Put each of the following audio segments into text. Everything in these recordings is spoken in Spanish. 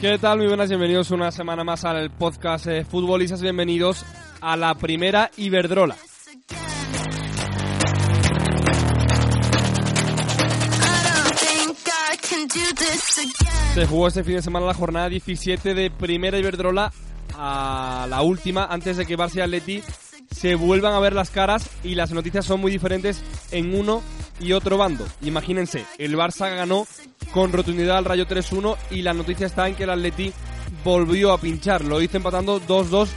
¿Qué tal? Muy buenas, bienvenidos una semana más al podcast eh, Futbolistas, bienvenidos a la primera Iberdrola. Se jugó este fin de semana la jornada 17 de primera Iberdrola a la última, antes de que Barça y Atleti se vuelvan a ver las caras y las noticias son muy diferentes en uno y otro bando. Imagínense, el Barça ganó con rotundidad al Rayo 3-1 y la noticia está en que el Atleti volvió a pinchar. Lo hizo empatando 2-2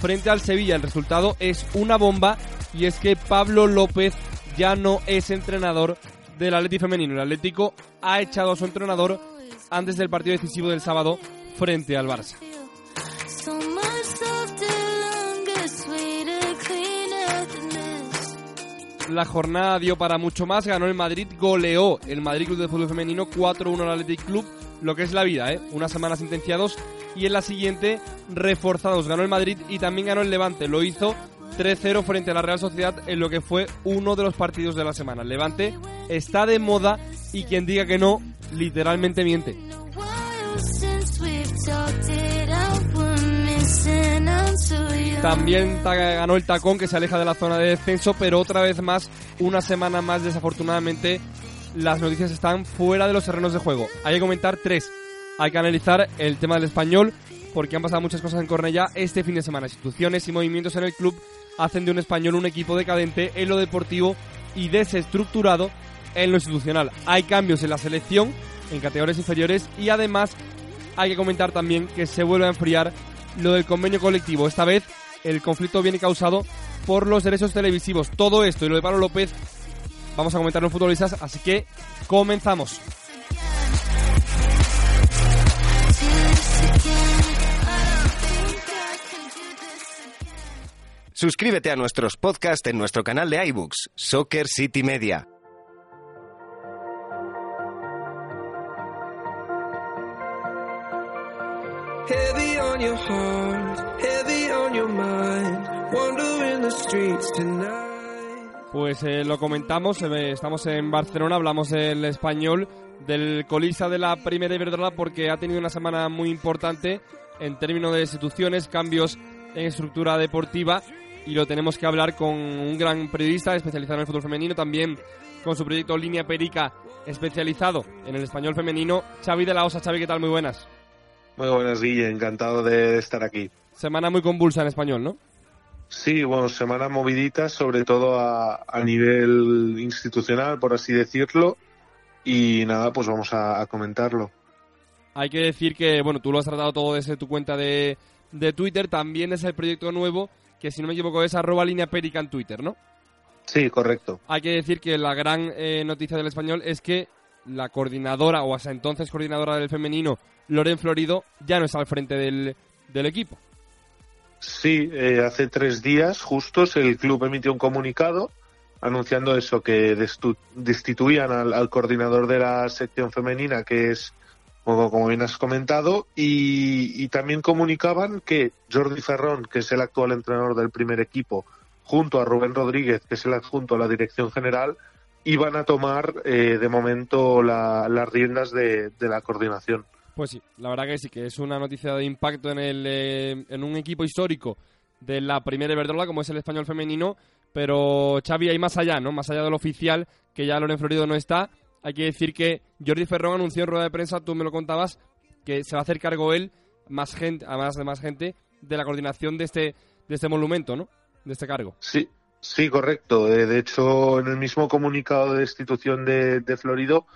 frente al Sevilla. El resultado es una bomba y es que Pablo López ya no es entrenador del Atleti femenino. El Atlético ha echado a su entrenador antes del partido decisivo del sábado frente al Barça. La jornada dio para mucho más, ganó el Madrid, goleó el Madrid Club de Fútbol Femenino 4-1 al Athletic Club, lo que es la vida, ¿eh? Una semana sentenciados y en la siguiente reforzados, ganó el Madrid y también ganó el Levante, lo hizo 3-0 frente a la Real Sociedad en lo que fue uno de los partidos de la semana. Levante está de moda y quien diga que no, literalmente miente. También ganó el tacón que se aleja de la zona de descenso, pero otra vez más, una semana más desafortunadamente, las noticias están fuera de los terrenos de juego. Hay que comentar tres. Hay que analizar el tema del español, porque han pasado muchas cosas en Cornellá este fin de semana. Instituciones y movimientos en el club hacen de un español un equipo decadente en lo deportivo y desestructurado en lo institucional. Hay cambios en la selección, en categorías inferiores, y además hay que comentar también que se vuelve a enfriar lo del convenio colectivo. Esta vez el conflicto viene causado por los derechos televisivos. Todo esto y lo de Pablo López vamos a comentar en futbolistas, así que comenzamos. Suscríbete a nuestros podcasts en nuestro canal de iBooks, Soccer City Media. Pues eh, lo comentamos, eh, estamos en Barcelona, hablamos del español, del colista de la primera Iberdrola porque ha tenido una semana muy importante en términos de instituciones, cambios en estructura deportiva y lo tenemos que hablar con un gran periodista especializado en el fútbol femenino, también con su proyecto Línea Perica especializado en el español femenino, Xavi de la Osa. Xavi, ¿qué tal? Muy buenas. Muy buenas, Guille, encantado de estar aquí. Semana muy convulsa en español, ¿no? Sí, bueno, semana movidita, sobre todo a, nivel institucional, por así decirlo. Y nada, pues vamos a, comentarlo. Hay que decir que, bueno, tú lo has tratado todo desde tu cuenta de, Twitter. También es el proyecto nuevo, que si no me equivoco es arroba línea perica en Twitter, ¿no? Sí, correcto. Hay que decir que la gran eh, noticia del español es que la coordinadora, o hasta entonces coordinadora del femenino, Loren Florido, ya no está al frente del, del equipo. Sí, eh, hace tres días justos el club emitió un comunicado anunciando eso, que destituían al, coordinador de la sección femenina, que es, como, como bien has comentado, y, también comunicaban que Jordi Ferrón, que es el actual entrenador del primer equipo, junto a Rubén Rodríguez, que es el adjunto a la dirección general, iban a tomar eh, de momento las riendas de la coordinación. Pues sí, la verdad que sí, que es una noticia de impacto en, el, eh, en un equipo histórico de la primera Iberdrola, como es el español femenino, pero Xavi hay más allá, ¿no? Más allá de lo oficial, que ya Loren Florido no está, hay que decir que Jordi Ferrón anunció en rueda de prensa, tú me lo contabas, que se va a hacer cargo él, más gente, además de más gente, de la coordinación de este, de este monumento, ¿no? De este cargo. Sí, sí, correcto. Eh, de hecho, en el mismo comunicado de destitución de, de Florido,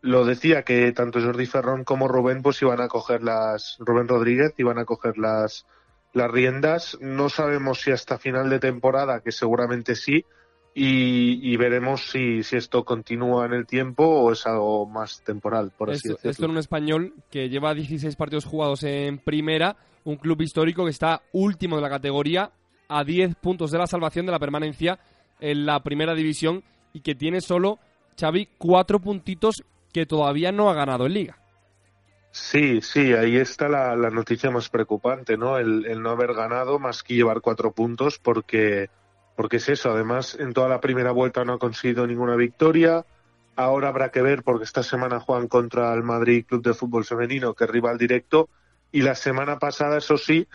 lo decía que tanto Jordi Ferrón como Rubén pues iban a coger las Rubén Rodríguez iban a coger las las riendas no sabemos si hasta final de temporada que seguramente sí y, veremos si, si, esto continúa en el tiempo o es algo más temporal por así decirlo esto en un español que lleva 16 partidos jugados en primera un club histórico que está último de la categoría a 10 puntos de la salvación de la permanencia en la primera división y que tiene solo Xavi cuatro puntitos que todavía no ha ganado en liga. Sí, sí, ahí está la, noticia más preocupante, ¿no? El, no haber ganado más que llevar cuatro puntos porque, porque es eso, además en toda la primera vuelta no ha conseguido ninguna victoria, ahora habrá que ver porque esta semana juegan contra el Madrid Club de Fútbol Femenino, que es rival directo, y la semana pasada, eso sí,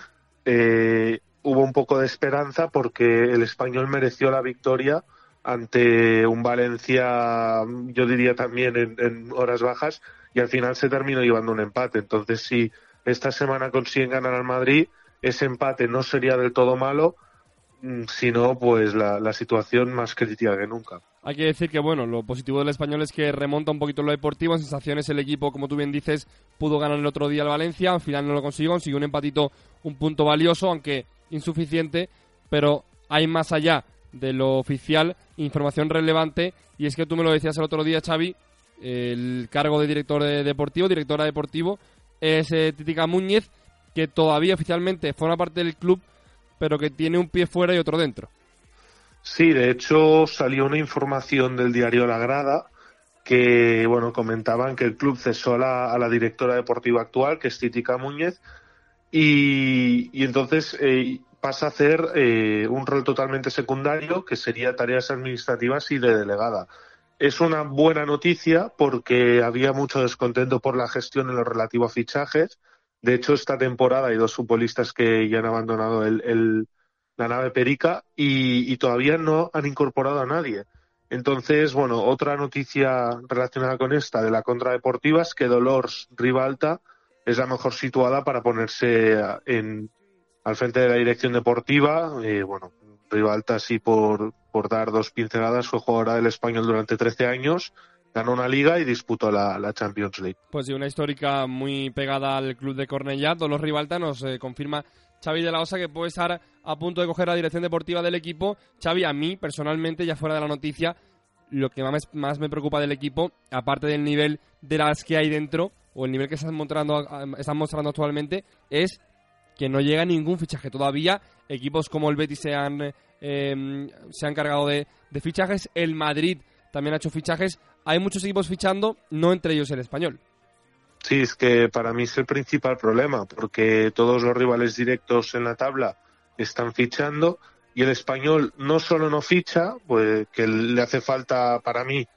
eh, hubo un poco de esperanza porque el español mereció la victoria ante un Valencia, yo diría también en, horas bajas, y al final se terminó llevando un empate. Entonces, si esta semana consiguen ganar al Madrid, ese empate no sería del todo malo, mm, sino pues la, situación más crítica que nunca. Hay que decir que, bueno, lo positivo del español es que remonta un poquito lo deportivo. En sensaciones, el equipo, como tú bien dices, pudo ganar el otro día al Valencia. Al final no lo consiguió, consiguió un empatito, un punto valioso, aunque insuficiente. Pero hay más allá de lo oficial, información relevante, y es que tú me lo decías el otro día, Xavi, el cargo de director deportivo, directora deportivo, es eh, Titica Múñez, que todavía oficialmente forma parte del club, pero que tiene un pie fuera y otro dentro. Sí, de hecho salió una información del diario La Grada que, bueno, comentaban que el club cesó a la, directora deportiva actual, que es Titica Múñez, y, entonces eh, pasa a hacer eh, un rol totalmente secundario, que sería tareas administrativas y de delegada. Es una buena noticia porque había mucho descontento por la gestión en lo relativo a fichajes. De hecho, esta temporada hay dos futbolistas que ya han abandonado el, la nave Perica y, todavía no han incorporado a nadie. Entonces, bueno, otra noticia relacionada con esta de la contradeportiva es que Dolores Rivalta es la mejor situada para ponerse al frente de la dirección deportiva. Eh, bueno, Rivalta, sí, por, por dar dos pinceladas, fue jugadora del español durante 13 años, ganó una liga y disputó la, Champions League. Pues sí, una histórica muy pegada al club de Cornellá. Dolor Rivalta nos eh, confirma Xavi de la Osa que puede estar a punto de coger la dirección deportiva del equipo. Xavi, a mí, personalmente, ya fuera de la noticia, lo que más, más me preocupa del equipo, aparte del nivel de las que hay dentro, o el nivel que están mostrando, están mostrando actualmente, es que no llega ningún fichaje todavía. Equipos como el Betis se han, em, se han cargado de, fichajes. El Madrid también ha hecho fichajes. Hay muchos equipos fichando, no entre ellos el español. Sí, es que para mí es el principal problema, porque todos los rivales directos en la tabla están fichando y el español no solo no ficha, pues que le hace falta para mí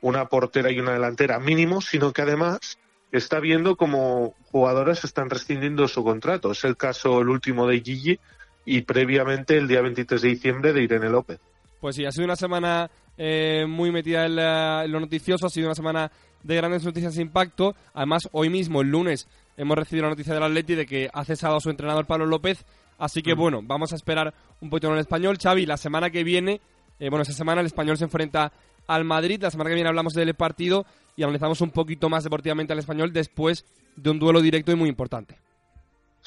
una portera y una delantera mínimo, sino que además está viendo como jugadores están rescindiendo su contrato. Es el caso, el último de Gigi y previamente el día 23 de diciembre de Irene López. Pues sí, ha sido una semana eh, muy metida en, lo noticioso, ha sido una semana de grandes noticias de impacto. Además, hoy mismo, el lunes, hemos recibido la noticia del Atleti de que ha cesado a su entrenador Pablo López. Así que, mm. bueno, vamos a esperar un poquito en el español. Xavi, la semana que viene, eh, bueno, esta semana el español se enfrenta al Madrid. La semana que viene hablamos del partido y analizamos un poquito más deportivamente al español después de un duelo directo y muy importante.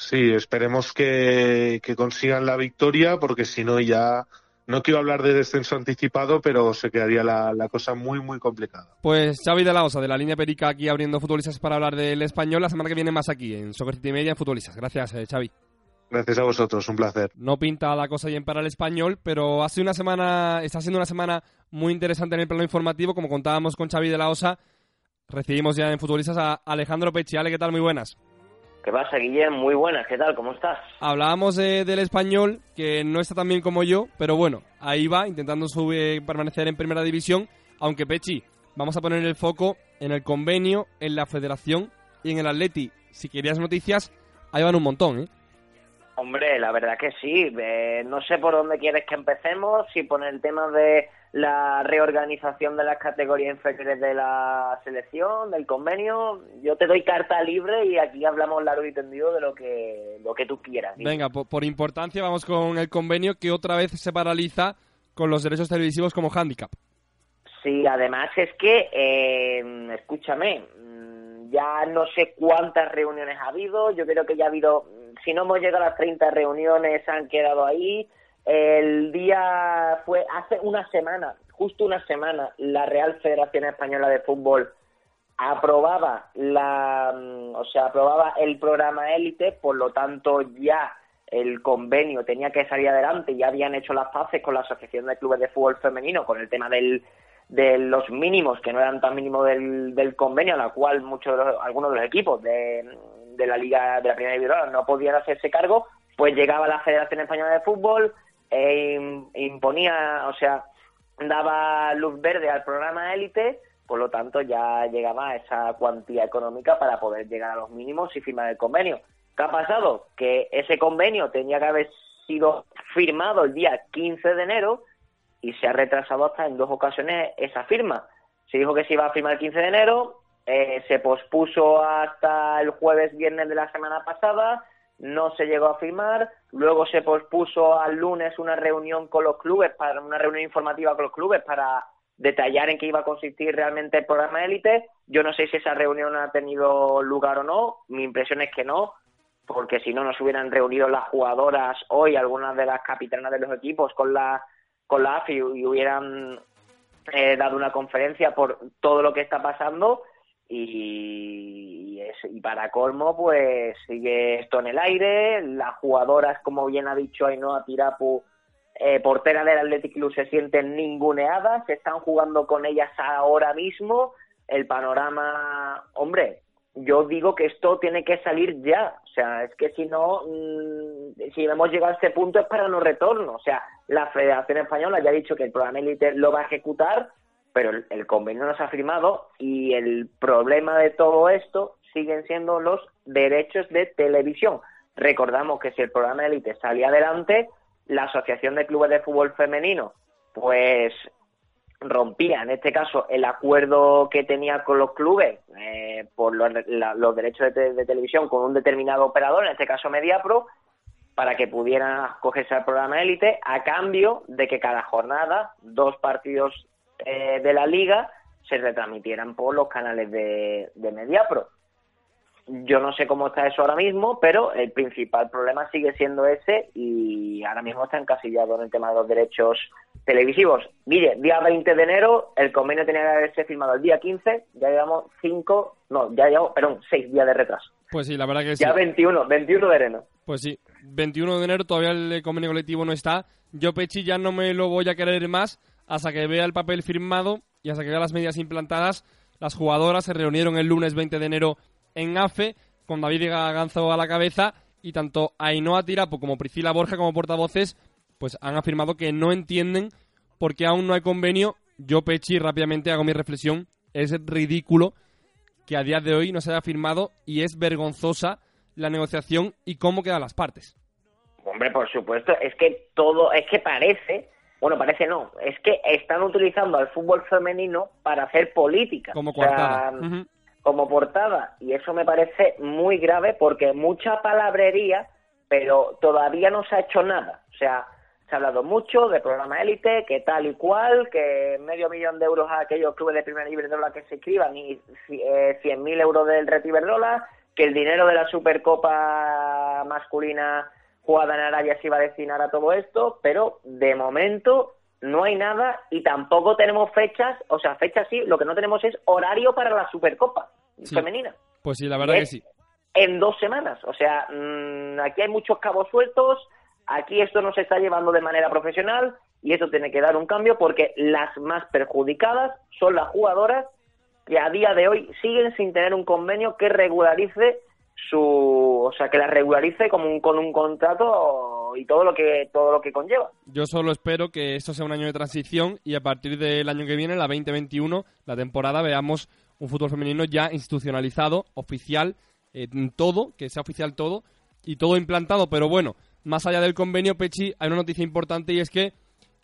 Sí, esperemos que, consigan la victoria porque si no ya no quiero hablar de descenso anticipado, pero se quedaría la, cosa muy, muy complicada. Pues Xavi de la Osa, de la línea Perica, aquí abriendo futbolistas para hablar del español. La semana que viene más aquí, en Soccer City Media, en Futbolistas. Gracias, eh, Xavi. Gracias a vosotros, un placer. No pinta la cosa bien para el español, pero hace una semana, está siendo una semana muy interesante en el plano informativo, como contábamos con Xavi de la Osa. Recibimos ya en Futbolistas a Alejandro Pechiale, ¿qué tal? Muy buenas. ¿Qué pasa, Guillem? Muy buenas, ¿qué tal? ¿Cómo estás? Hablábamos del español, que no está tan bien como yo, pero bueno, ahí va, intentando subir, permanecer en primera división, aunque Pechi, vamos a poner el foco en el convenio, en la federación y en el Atleti. Si querías noticias, ahí van un montón, ¿eh? Hombre, la verdad que sí. Eh, no sé por dónde quieres que empecemos, si por el tema de la reorganización de las categorías inferiores de la selección, del convenio. Yo te doy carta libre y aquí hablamos largo y tendido de lo que, lo que tú quieras. Venga, por, importancia vamos con el convenio que otra vez se paraliza con los derechos televisivos como handicap. Sí, además es que, eh, escúchame, mm, ya no sé cuántas reuniones ha habido, yo creo que ya ha habido si no hemos llegado a las 30 reuniones, han quedado ahí. El día fue hace una semana, justo una semana, la Real Federación Española de Fútbol aprobaba la, mm, o sea, aprobaba el programa élite, por lo tanto ya el convenio tenía que salir adelante, ya habían hecho las paces con la Asociación de Clubes de Fútbol Femenino con el tema del, de los mínimos que no eran tan mínimos del, del convenio, a la cual muchos algunos de los equipos de, de la Liga de la Primera División no podían hacerse cargo, pues llegaba la Federación Española de Fútbol, e imponía, o sea, daba luz verde al programa élite, por lo tanto ya llegaba esa cuantía económica para poder llegar a los mínimos y firmar el convenio. ¿Qué ha pasado? Que ese convenio tenía que haber sido firmado el día 15 de enero y se ha retrasado hasta en dos ocasiones esa firma. Se dijo que se iba a firmar el 15 de enero, eh, se pospuso hasta el jueves viernes de la semana pasada, no se llegó a firmar, luego se pospuso al lunes una reunión con los clubes, para una reunión informativa con los clubes para detallar en qué iba a consistir realmente el programa élite. Yo no sé si esa reunión ha tenido lugar o no, mi impresión es que no, porque si no nos hubieran reunido las jugadoras hoy, algunas de las capitanas de los equipos con la con la AFI y hubieran eh, dado una conferencia por todo lo que está pasando y, y, para colmo pues sigue esto en el aire, las jugadoras como bien ha dicho Ainhoa Tirapu eh, portera del Athletic Club se sienten ninguneadas, se están jugando con ellas ahora mismo, el panorama, hombre, yo digo que esto tiene que salir ya. O sea, es que si no, mm, si hemos llegado a este punto es para no retorno. O sea, la Federación Española ya ha dicho que el programa élite lo va a ejecutar, pero el, convenio no se ha firmado y el problema de todo esto siguen siendo los derechos de televisión. Recordamos que si el programa élite salía adelante, la Asociación de Clubes de Fútbol Femenino, pues rompía, en este caso, el acuerdo que tenía con los clubes eh, por los, los derechos de, televisión con un determinado operador, en este caso Mediapro, para que pudieran acogerse al programa élite, a cambio de que cada jornada dos partidos eh, de la liga se retransmitieran por los canales de, de Mediapro. Yo no sé cómo está eso ahora mismo, pero el principal problema sigue siendo ese y ahora mismo está encasillado en el tema de los derechos televisivos. Mire, día 20 de enero, el convenio tenía que haberse firmado el día 15, ya llevamos 5, no, ya llevamos, perdón, 6 días de retraso. Pues sí, la verdad que sí. Ya 21, 21 de enero. Pues sí, 21 de enero todavía el convenio colectivo no está. Yo, Pechi, ya no me lo voy a querer más hasta que vea el papel firmado y hasta que vea las medidas implantadas. Las jugadoras se reunieron el lunes 20 de enero en AFE, con David Ganzo a la cabeza, y tanto Ainhoa Tirapo como Priscila Borja como portavoces pues han afirmado que no entienden por qué aún no hay convenio. Yo, Pechi, rápidamente hago mi reflexión. Es ridículo que a día de hoy no se haya firmado y es vergonzosa la negociación y cómo quedan las partes. Hombre, por supuesto, es que todo, es que parece, bueno, parece no, es que están utilizando al fútbol femenino para hacer política. Como portada. Como portada. Y eso me parece muy grave porque mucha palabrería, pero todavía no se ha hecho nada. O sea, se ha hablado mucho de programa élite, que tal y cual, que medio millón de euros a aquellos clubes de primera Iberdrola que se escriban y eh, 100.000 euros del Red Iberdrola, que el dinero de la Supercopa masculina jugada en Arabia se iba a destinar a todo esto, pero de momento no hay nada y tampoco tenemos fechas, o sea, fechas sí, lo que no tenemos es horario para la Supercopa femenina. Pues sí, la verdad que sí. En dos semanas, o sea, mm, aquí hay muchos cabos sueltos, Aquí esto no se está llevando de manera profesional y eso tiene que dar un cambio porque las más perjudicadas son las jugadoras que a día de hoy siguen sin tener un convenio que regularice su, o sea, que la regularice con un, con un contrato y todo lo que todo lo que conlleva. Yo solo espero que esto sea un año de transición y a partir del año que viene, la 2021, la temporada, veamos un fútbol femenino ya institucionalizado, oficial, en todo, que sea oficial todo y todo implantado, pero bueno, más allá del convenio, Pechi, hay una noticia importante y es que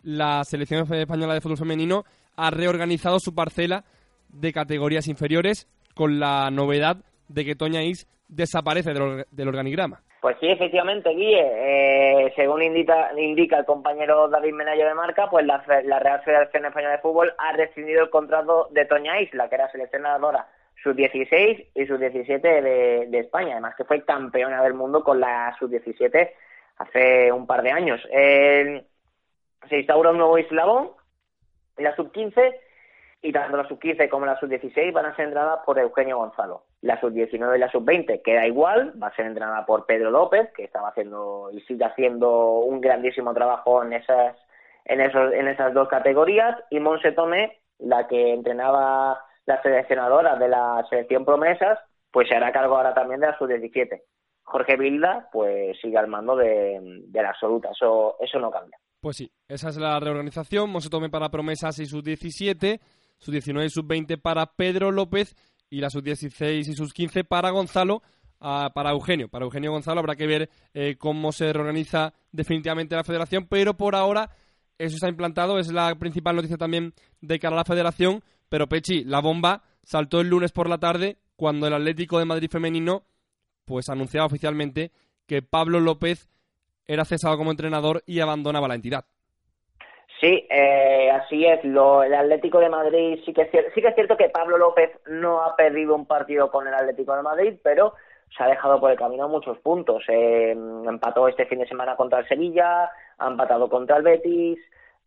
la selección española de fútbol femenino ha reorganizado su parcela de categorías inferiores con la novedad de que Toña Is desaparece del, organigrama. Pues sí, efectivamente, Guille. Eh, según indica, indica el compañero David Menayo de Marca, pues la, Real Federación Española de Fútbol ha rescindido el contrato de Toña Isla, que era seleccionadora sub-16 y sub-17 de, de, España. Además que fue campeona del mundo con la sub-17 hace un par de años. se instaura un nuevo eslabón la sub-15 y tanto la sub-15 como la sub-16 van a ser entrenadas por Eugenio Gonzalo. La sub-19 y la sub-20 queda igual, va a ser entrenada por Pedro López, que estaba haciendo y sigue haciendo un grandísimo trabajo en esas, en esos, en esas dos categorías, y Monse Tomé, la que entrenaba la seleccionadora de la selección promesas, pues se hará cargo ahora también de la sub-17. Jorge Vilda, pues sigue al mando de, de la absoluta, eso, eso no cambia. Pues sí, esa es la reorganización. Monse Tomé para promesas y sub-17 sub-19 y sub-20 para Pedro López y la sub-16 y sub-15 para Gonzalo, a, para Eugenio. Para Eugenio Gonzalo habrá que ver eh, cómo se reorganiza definitivamente la federación, pero por ahora eso está implantado, es la principal noticia también de cara a la federación, pero Pechi, la bomba saltó el lunes por la tarde cuando el Atlético de Madrid femenino pues anunciaba oficialmente que Pablo López era cesado como entrenador y abandonaba la entidad. Sí, eh, así es. Lo, el Atlético de Madrid sí que, es cierto, sí que es cierto que Pablo López no ha perdido un partido con el Atlético de Madrid, pero se ha dejado por el camino muchos puntos. Eh, empató este fin de semana contra el Sevilla, ha empatado contra el Betis.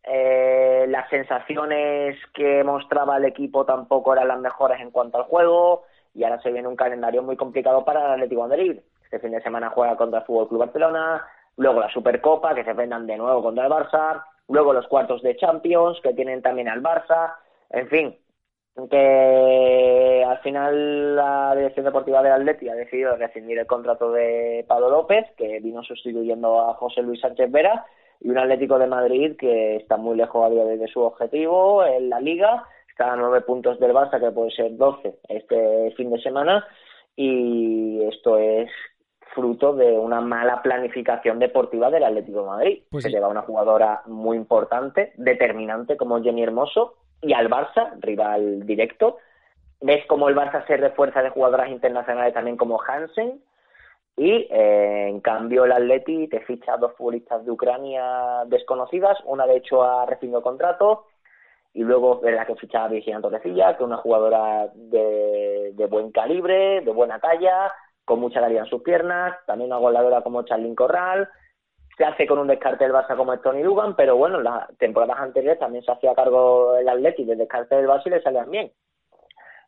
Eh, las sensaciones que mostraba el equipo tampoco eran las mejores en cuanto al juego y ahora se viene un calendario muy complicado para el Atlético de Madrid. Este fin de semana juega contra el Fútbol Club Barcelona, luego la Supercopa que se enfrentan de nuevo contra el Barça, luego los cuartos de Champions que tienen también al Barça, en fin, que al final la dirección deportiva del Atleti ha decidido rescindir el contrato de Pablo López, que vino sustituyendo a José Luis Sánchez Vera, y un Atlético de Madrid que está muy lejos a día de su objetivo en la Liga, está a nueve puntos del Barça, que puede ser doce este fin de semana, y esto es fruto de una mala planificación deportiva del Atlético de Madrid. Pues Se lleva una jugadora muy importante, determinante como Jenny Hermoso, y al Barça, rival directo. Ves cómo el Barça se refuerza de jugadoras internacionales también como Hansen, y eh, en cambio el Atleti te ficha dos futbolistas de Ucrania desconocidas, una de hecho ha recibido contrato, y luego la que ficha a Virginia Torrecilla, que es una jugadora de, de buen calibre, de buena talla, con mucha calidad en sus piernas, también una goleadora como Charlyn Corral, se hace con un descarte del Barça como Tony Dugan, pero bueno, en las temporadas anteriores también se hacía cargo el Atleti del descarte del Barça y le salían bien.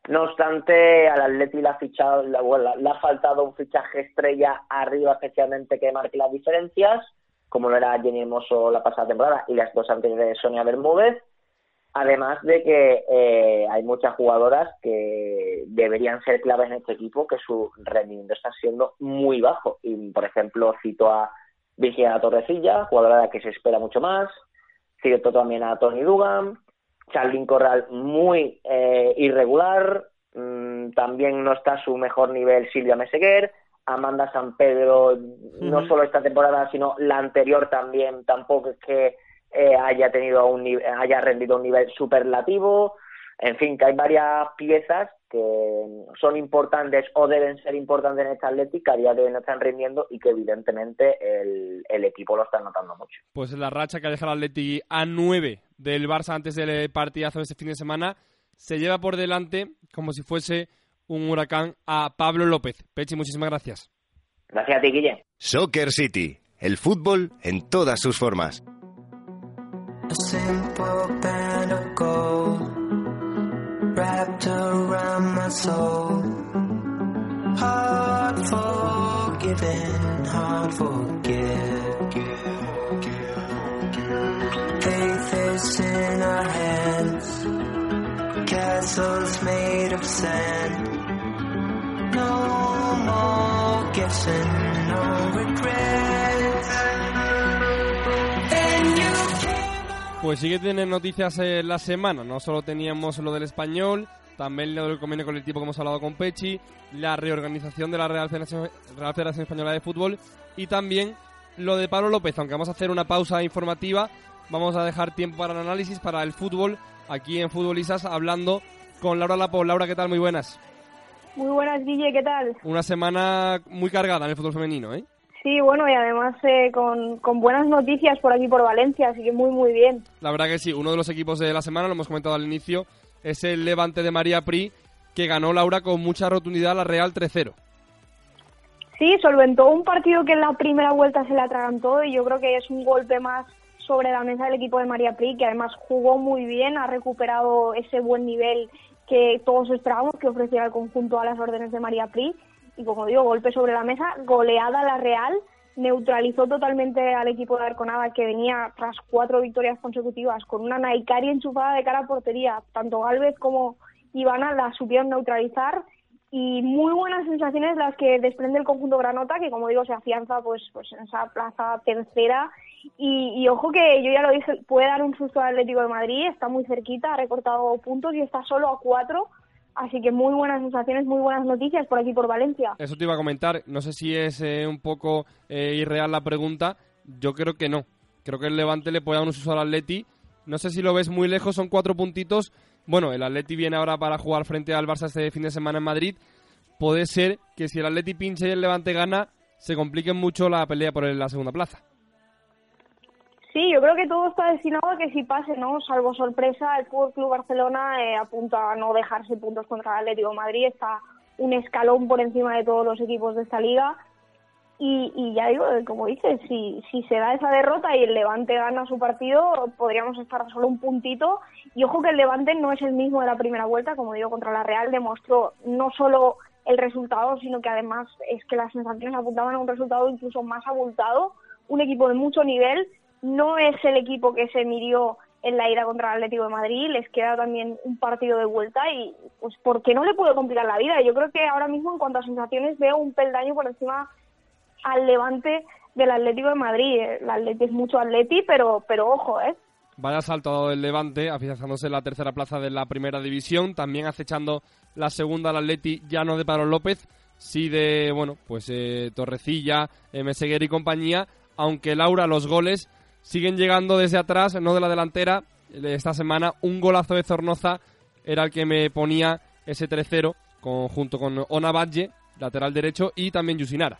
No obstante, al Atleti le ha, fichado, le ha faltado un fichaje estrella arriba, especialmente que marque las diferencias, como lo era Jenny Hermoso la pasada temporada y las dos anteriores de Sonia Bermúdez. Además de que eh, hay muchas jugadoras que deberían ser claves en este equipo, que su rendimiento está siendo muy bajo. Y, por ejemplo, cito a Virginia Torrecilla, jugadora de la que se espera mucho más. Cito también a Tony Dugan. Charlyn Corral, muy eh, irregular. Mm, también no está a su mejor nivel Silvia Meseguer. Amanda San Pedro, no solo esta temporada, sino la anterior también, tampoco es que eh, haya tenido un haya rendido un nivel superlativo. En fin, que hay varias piezas que son importantes o deben ser importantes en esta Atlética, a día de hoy no están rindiendo y que evidentemente el, el equipo lo está notando mucho. Pues la racha que ha dejado el Atleti a 9 del Barça antes del partidazo de este fin de semana se lleva por delante como si fuese un huracán a Pablo López. Pechi, muchísimas gracias. Gracias a ti, Guille. Soccer City, el fútbol en todas sus formas. A simple band of gold wrapped around my soul. Hard forgiven, hard forget. Faith is in our hands, castles made of sand. No more guessing, no regrets. Pues sí que tienen noticias la semana. No solo teníamos lo del español, también lo del convenio colectivo que hemos hablado con Pechi, la reorganización de la Real Federación, Real Federación Española de Fútbol y también lo de Pablo López. Aunque vamos a hacer una pausa informativa, vamos a dejar tiempo para el análisis, para el fútbol, aquí en Futbolistas, hablando con Laura Lapo. Laura, ¿qué tal? Muy buenas. Muy buenas, Guille, ¿qué tal? Una semana muy cargada en el fútbol femenino, ¿eh? Sí, bueno, y además eh, con, con buenas noticias por aquí, por Valencia, así que muy, muy bien. La verdad que sí, uno de los equipos de la semana, lo hemos comentado al inicio, es el Levante de María Pri, que ganó Laura con mucha rotundidad a la Real 3-0. Sí, solventó un partido que en la primera vuelta se le atragantó y yo creo que es un golpe más sobre la mesa del equipo de María Pri, que además jugó muy bien, ha recuperado ese buen nivel que todos esperábamos que ofreciera el conjunto a las órdenes de María Pri. Y como digo, golpe sobre la mesa, goleada la Real, neutralizó totalmente al equipo de Arconada que venía tras cuatro victorias consecutivas con una Naikari enchufada de cara a portería. Tanto Galvez como Ivana la supieron neutralizar y muy buenas sensaciones las que desprende el conjunto Granota, que como digo se afianza pues, pues en esa plaza tercera y, ojo que yo ya lo dije, puede dar un susto al Atlético de Madrid, está muy cerquita, ha recortado puntos y está solo a cuatro, así que muy buenas sensaciones, muy buenas noticias por aquí por Valencia. Eso te iba a comentar, no sé si es eh, un poco eh, irreal la pregunta, yo creo que no, creo que el Levante le puede dar un susto al Atleti, no sé si lo ves muy lejos, son cuatro puntitos, bueno, el Atleti viene ahora para jugar frente al Barça este fin de semana en Madrid, puede ser que si el Atleti pinche y el Levante gana, se complique mucho la pelea por la segunda plaza. Sí, yo creo que todo está destinado a que si pase, ¿no? Salvo sorpresa, el Fútbol Club Barcelona eh, apunta a no dejarse puntos contra el Atlético Madrid, está un escalón por encima de todos los equipos de esta liga. Y, y ya digo, eh, como dices, si, si se da esa derrota y el Levante gana su partido, podríamos estar solo un puntito. Y ojo que el Levante no es el mismo de la primera vuelta, como digo, contra la Real demostró no solo el resultado, sino que además es que las sensaciones apuntaban a un resultado incluso más abultado, un equipo de mucho nivel no es el equipo que se midió en la ida contra el Atlético de Madrid, les queda también un partido de vuelta y pues porque no le puede complicar la vida. Yo creo que ahora mismo en cuanto a sensaciones veo un peldaño por encima al levante del Atlético de Madrid. El Atleti es mucho Atleti, pero, pero ojo, ¿eh? Vaya salto del Levante, afianzándose en la tercera plaza de la primera división, también acechando la segunda al Atleti, ya no de Pablo López, sí de, bueno, pues eh, Torrecilla, eh, Meseguer y compañía, aunque Laura los goles siguen llegando desde atrás, no de la delantera. Esta semana un golazo de Zornoza era el que me ponía ese 3-0 junto con Ona Valle, lateral derecho, y también Yusinara.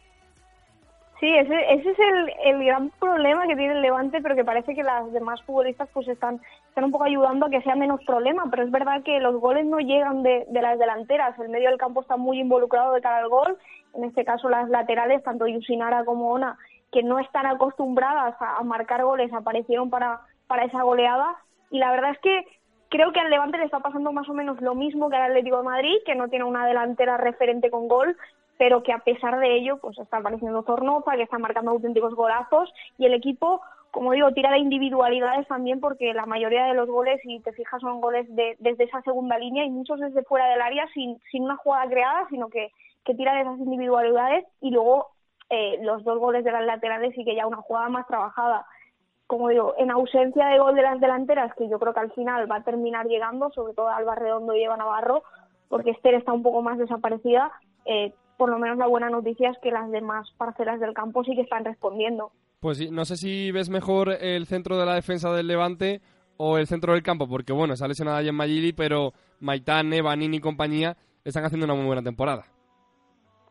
Sí, ese, ese es el, el, gran problema que tiene el Levante, pero que parece que las demás futbolistas pues están, están un poco ayudando a que sea menos problema, pero es verdad que los goles no llegan de, de las delanteras, el medio del campo está muy involucrado de cara al gol, en este caso las laterales, tanto Yusinara como Ona, que no están acostumbradas a, marcar goles aparecieron para, para esa goleada. Y la verdad es que creo que al Levante le está pasando más o menos lo mismo que al Atlético de Madrid, que no tiene una delantera referente con gol, pero que a pesar de ello pues está apareciendo Zornoza, que está marcando auténticos golazos. Y el equipo, como digo, tira de individualidades también porque la mayoría de los goles, si te fijas, son goles de, desde esa segunda línea y muchos desde fuera del área sin, sin una jugada creada, sino que, que tira de esas individualidades. Y luego eh, los dos goles de las laterales y que ya una jugada más trabajada. Como digo, en ausencia de gol de las delanteras, que yo creo que al final va a terminar llegando, sobre todo Alba Redondo y Eva Navarro, porque Esther está un poco más desaparecida, eh, por lo menos la buena noticia es que las demás parcelas del campo sí que están respondiendo. Pues sí, no sé si ves mejor el centro de la defensa del Levante o el centro del campo, porque bueno, está lesionada en Magili, pero Maitane, Vanini y compañía están haciendo una muy buena temporada.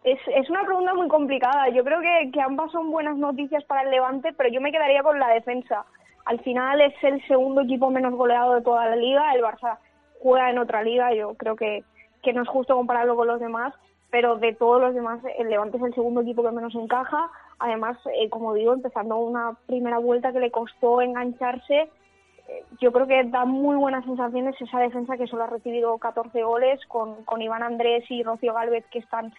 Es, es una pregunta muy complicada. Yo creo que, que ambas son buenas noticias para el Levante, pero yo me quedaría con la defensa. Al final es el segundo equipo menos goleado de toda la liga. El Barça juega en otra liga. Yo creo que, que no es justo compararlo con los demás, pero de todos los demás, el Levante es el segundo equipo que menos encaja. Además, eh, como digo, empezando una primera vuelta que le costó engancharse, eh, yo creo que da muy buenas sensaciones esa defensa que solo ha recibido 14 goles, con, con Iván Andrés y Rocío Galvez que están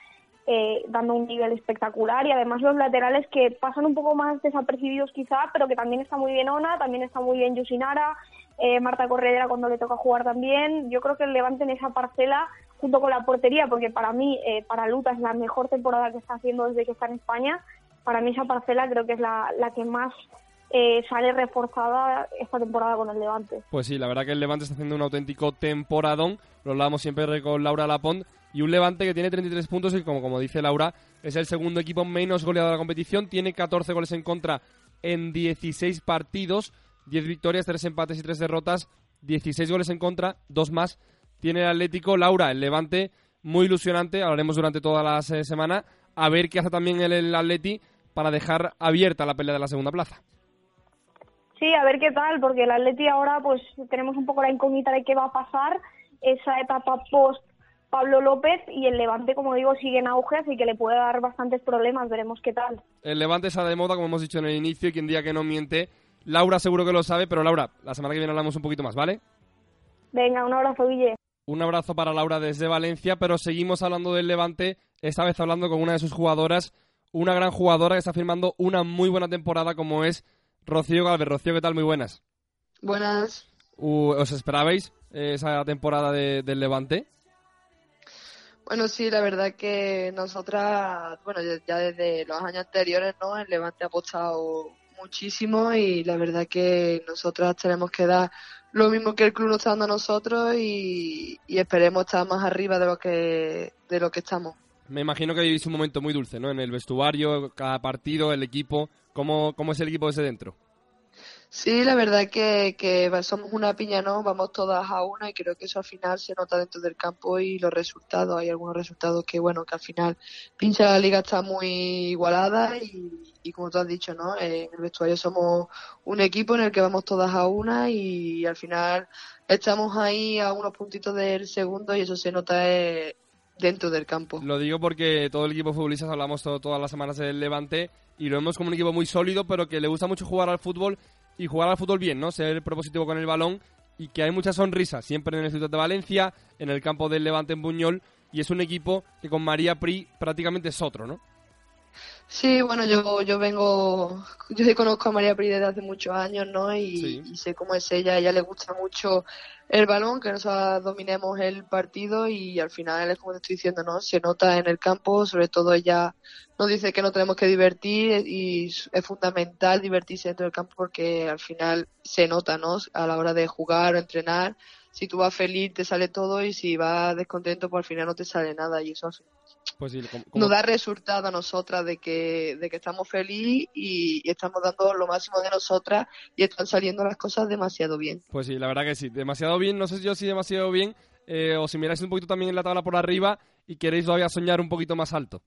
eh, dando un nivel espectacular y además los laterales que pasan un poco más desapercibidos quizá, pero que también está muy bien Ona, también está muy bien Yusinara, eh, Marta Corredera cuando le toca jugar también. Yo creo que el Levante en esa parcela junto con la portería, porque para mí, eh, para Luta es la mejor temporada que está haciendo desde que está en España. Para mí esa parcela creo que es la, la que más eh, sale reforzada esta temporada con el Levante. Pues sí, la verdad que el Levante está haciendo un auténtico temporadón. Lo hablábamos siempre con Laura Lapont. Y un Levante que tiene 33 puntos y como, como dice Laura, es el segundo equipo menos goleado de la competición. Tiene 14 goles en contra en 16 partidos. 10 victorias, 3 empates y 3 derrotas. 16 goles en contra, 2 más. Tiene el Atlético. Laura, el Levante, muy ilusionante. Hablaremos durante toda la semana. A ver qué hace también el, el Atleti para dejar abierta la pelea de la segunda plaza. Sí, a ver qué tal, porque el Atleti ahora pues tenemos un poco la incógnita de qué va a pasar esa etapa post Pablo López y el Levante, como digo, sigue en auge, así que le puede dar bastantes problemas, veremos qué tal. El Levante está de moda, como hemos dicho en el inicio, y quien día que no miente, Laura seguro que lo sabe, pero Laura, la semana que viene hablamos un poquito más, ¿vale? Venga, un abrazo, Guille. Un abrazo para Laura desde Valencia, pero seguimos hablando del Levante, esta vez hablando con una de sus jugadoras, una gran jugadora que está firmando una muy buena temporada como es Rocío Galvez. Rocío, ¿qué tal? Muy buenas. Buenas. ¿Os esperabais esa temporada de, del Levante? Bueno, sí, la verdad que nosotras, bueno, ya- ya desde los años anteriores, ¿no? El Levante ha apostado muchísimo y la verdad que nosotras tenemos que dar lo mismo que el club nos está dando a nosotros y, y esperemos estar más arriba de lo que de lo que estamos. Me imagino que vivís un momento muy dulce, ¿no? En el vestuario, cada partido, el equipo. ¿Cómo, cómo es el equipo desde dentro? Sí, la verdad que, que somos una piña, ¿no? Vamos todas a una y creo que eso al final se nota dentro del campo y los resultados. Hay algunos resultados que, bueno, que al final pincha la liga está muy igualada y, y como tú has dicho, ¿no? En el vestuario somos un equipo en el que vamos todas a una y al final estamos ahí a unos puntitos del segundo y eso se nota eh, dentro del campo. Lo digo porque todo el equipo de futbolistas hablamos todo- todas las semanas del Levante y lo vemos como un equipo muy sólido, pero que le gusta mucho jugar al fútbol y jugar al fútbol bien, ¿no? Ser propositivo con el balón y que hay mucha sonrisa siempre en el Ciudad de Valencia, en el campo del Levante en Buñol y es un equipo que con María Pri prácticamente es otro, ¿no? Sí, bueno, yo, yo vengo, yo sí conozco a María Pri desde hace muchos años, ¿no? Y, Sí. y sé cómo es ella, a ella le gusta mucho el balón, que nosotros dominemos el partido y al final es como te estoy diciendo, ¿no? Se nota en el campo, sobre todo ella nos dice que nos tenemos que divertir y es es fundamental divertirse dentro del campo porque al final se nota, ¿no? A la hora de jugar o entrenar, si tú vas feliz te sale todo y si vas descontento pues al final no te sale nada y eso al final Pues sí, como- como- nos da resultado a nosotras de que, de que estamos felices y, y estamos dando lo máximo de nosotras y están saliendo las cosas demasiado bien. Pues sí, la verdad que sí. Demasiado bien, no sé yo si demasiado bien, eh, o si miráis un poquito también en la tabla por arriba y queréis todavía soñar un poquito más alto.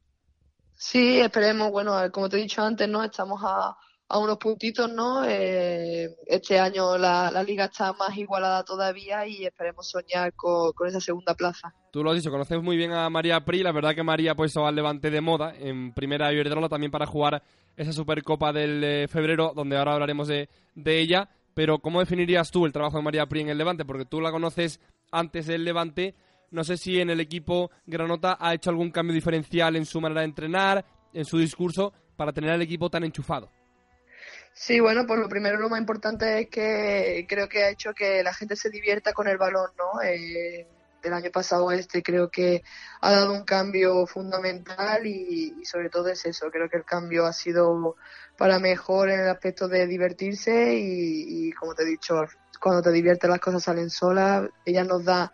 Sí, esperemos, bueno, como te he dicho antes, ¿no? Estamos a, a unos puntitos, ¿no? Eh, este año la, la liga está más igualada todavía y esperemos soñar con, con esa segunda plaza. Tú lo has dicho, conoces muy bien a María Pri, la verdad que María ha puesto al Levante de moda en primera Iberdrola también para jugar esa Supercopa del eh, febrero, donde ahora hablaremos de, de ella, pero ¿cómo definirías tú el trabajo de María Pri en el Levante? Porque tú la conoces antes del Levante, no sé si en el equipo Granota ha hecho algún cambio diferencial en su manera de entrenar, en su discurso, para tener al equipo tan enchufado. Sí, bueno, pues lo primero, lo más importante es que creo que ha hecho que la gente se divierta con el balón, ¿no? Eh, del año pasado a este creo que ha dado un cambio fundamental y, y sobre todo es eso, creo que el cambio ha sido para mejor en el aspecto de divertirse y, y como te he dicho, cuando te diviertes las cosas salen solas, ella nos da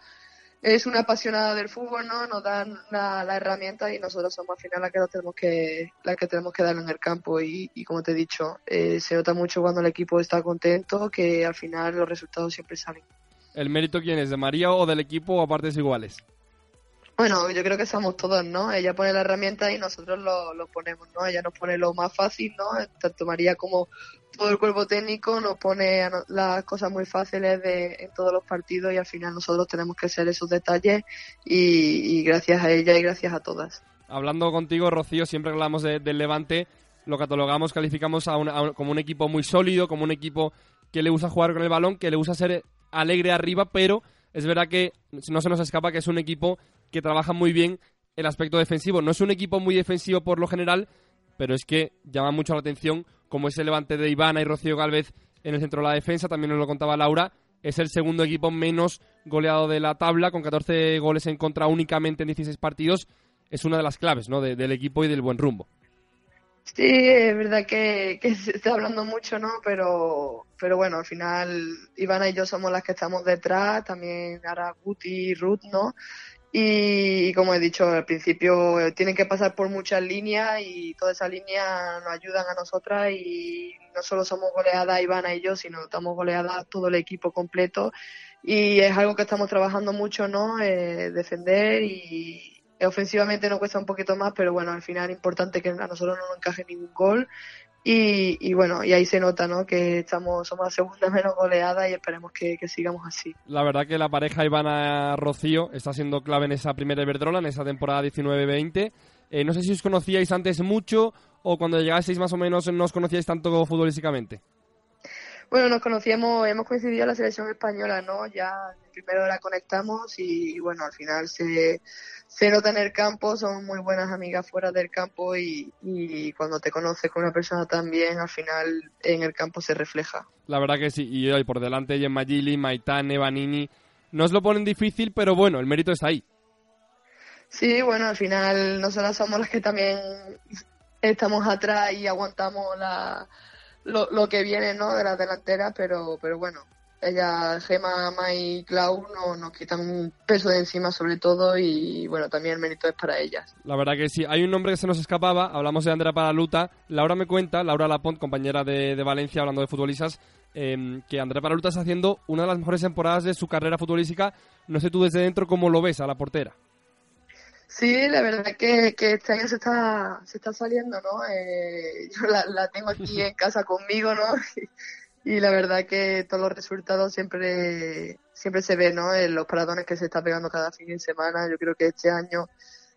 es una apasionada del fútbol, ¿no? Nos dan la, la herramienta y nosotros somos al final las que nos tenemos que, las que tenemos que dar en el campo y, y como te he dicho, eh, se nota mucho cuando el equipo está contento que al final los resultados siempre salen. ¿El mérito quién es? ¿De María o del equipo o a partes iguales? Bueno, yo creo que somos todos, ¿no? Ella pone la herramienta y nosotros lo, lo ponemos, ¿no? Ella nos pone lo más fácil, ¿no? Tanto María como todo el cuerpo técnico nos pone las cosas muy fáciles de, en todos los partidos y al final nosotros tenemos que ser esos detalles y, gracias a ella y gracias a todas. Hablando contigo, Rocío, siempre hablamos de- del Levante, lo catalogamos, calificamos a un- como un equipo muy sólido, como un equipo que le gusta jugar con el balón, que le gusta ser alegre arriba, pero es verdad que no se nos escapa que es un equipo que trabaja muy bien el aspecto defensivo. No es un equipo muy defensivo por lo general, pero es que llama mucho la atención como ese Levante de Ivana y Rocío Galvez en el centro de la defensa, también nos lo contaba Laura, es el segundo equipo menos goleado de la tabla, con 14 goles en contra únicamente en 16 partidos. Es una de las claves ¿no? de- del equipo y del buen rumbo. Sí, es verdad que, que se está hablando mucho, ¿no? Pero, pero bueno, al final Ivana y yo somos las que estamos detrás, también ahora Guti y Ruth, ¿no? Y, y como he dicho al principio, eh, tienen que pasar por muchas líneas y todas esas líneas nos ayudan a nosotras y no solo somos goleadas Ivana y yo, sino estamos goleadas todo el equipo completo y es algo que estamos trabajando mucho, ¿no? Eh, defender y ofensivamente nos cuesta un poquito más, pero bueno, al final es importante que a nosotros no nos encaje ningún gol y, y bueno, y ahí se nota, ¿no? Que estamos somos la segunda menos goleada y esperemos que, sigamos así. La verdad que la pareja Ivana-Rocío está siendo clave en esa primera Iberdrola, en esa temporada 19-20. Eh, no sé si os conocíais antes mucho o cuando llegasteis más o menos no os conocíais tanto futbolísticamente. Bueno, nos conocíamos, hemos coincidido en la selección española, ¿no? Ya primero la conectamos y bueno, al final se, se nota en el campo, somos muy buenas amigas fuera del campo y, y cuando te conoces con una persona tan bien, al final en el campo se refleja. La verdad que sí. Y hoy por delante Gemma Gili, Maitane, Vanini. No os lo ponen difícil, pero bueno, el mérito está ahí. Sí, bueno, al final nosotras somos las que también estamos atrás y aguantamos la, lo, lo que viene ¿no? de las delanteras, pero, pero bueno, ella, Gema, Mai y Clau no, nos quitan un peso de encima sobre todo y bueno, también el mérito es para ellas. La verdad que sí. Hay un nombre que se nos escapaba, hablamos de Andrea Paraluta. Laura me cuenta, Laura Lapont, compañera de, de Valencia, hablando de futbolistas, eh, que Andrea Paraluta está haciendo una de las mejores temporadas de su carrera futbolística. No sé tú desde dentro cómo lo ves a la portera. Sí, la verdad que, que este año se está, se está saliendo, ¿no? Eh, yo la, la tengo aquí en casa conmigo, ¿no? y la verdad que todos los resultados siempre siempre se ven ¿no? en los paradones que se está pegando cada fin de semana yo creo que este año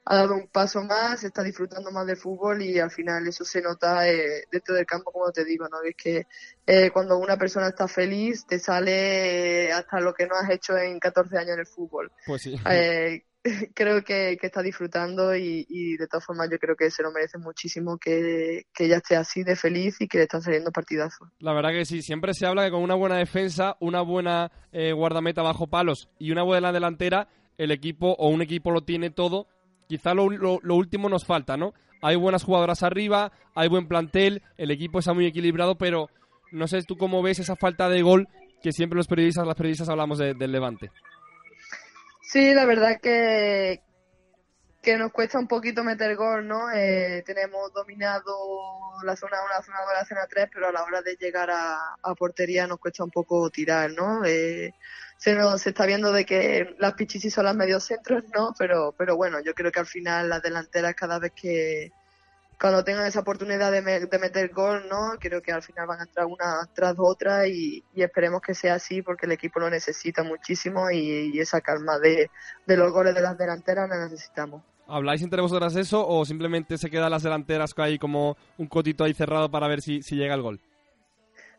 ha dado un paso más se está disfrutando más del fútbol y al final eso se nota eh, dentro del campo como te digo no es que eh, cuando una persona está feliz te sale hasta lo que no has hecho en 14 años en el fútbol Pues sí. eh, creo que, está disfrutando y, de todas formas yo creo que se lo merece muchísimo que, ella esté así de feliz y que le están saliendo partidazos. La verdad que sí, siempre se habla que con una buena defensa, una buena eh, guardameta bajo palos y una buena delantera, el equipo o un equipo lo tiene todo. Quizá lo, lo- último nos falta, ¿no? Hay buenas jugadoras arriba, hay buen plantel, el equipo está muy equilibrado, pero no sé tú cómo ves esa falta de gol que siempre los periodistas, las periodistas hablamos de- del Levante. Sí, la verdad que, que nos cuesta un poquito meter gol, ¿no? Eh, tenemos dominado la zona 1, la zona 2, la zona 3, pero a la hora de llegar a, portería nos cuesta un poco tirar, ¿no? Eh, se, nos, está viendo de que las pichichis son las mediocentros, ¿no? Pero, pero bueno, yo creo que al final las delanteras cada vez que cuando tengan esa oportunidad de, me- de meter gol, ¿no? Creo que al final van a entrar una tras otra y, y esperemos que sea así porque el equipo lo necesita muchísimo y, y esa calma de, de los goles de las delanteras la necesitamos. ¿Habláis entre vosotras eso o simplemente se quedan las delanteras hay como un cotito ahí cerrado para ver si, si llega el gol?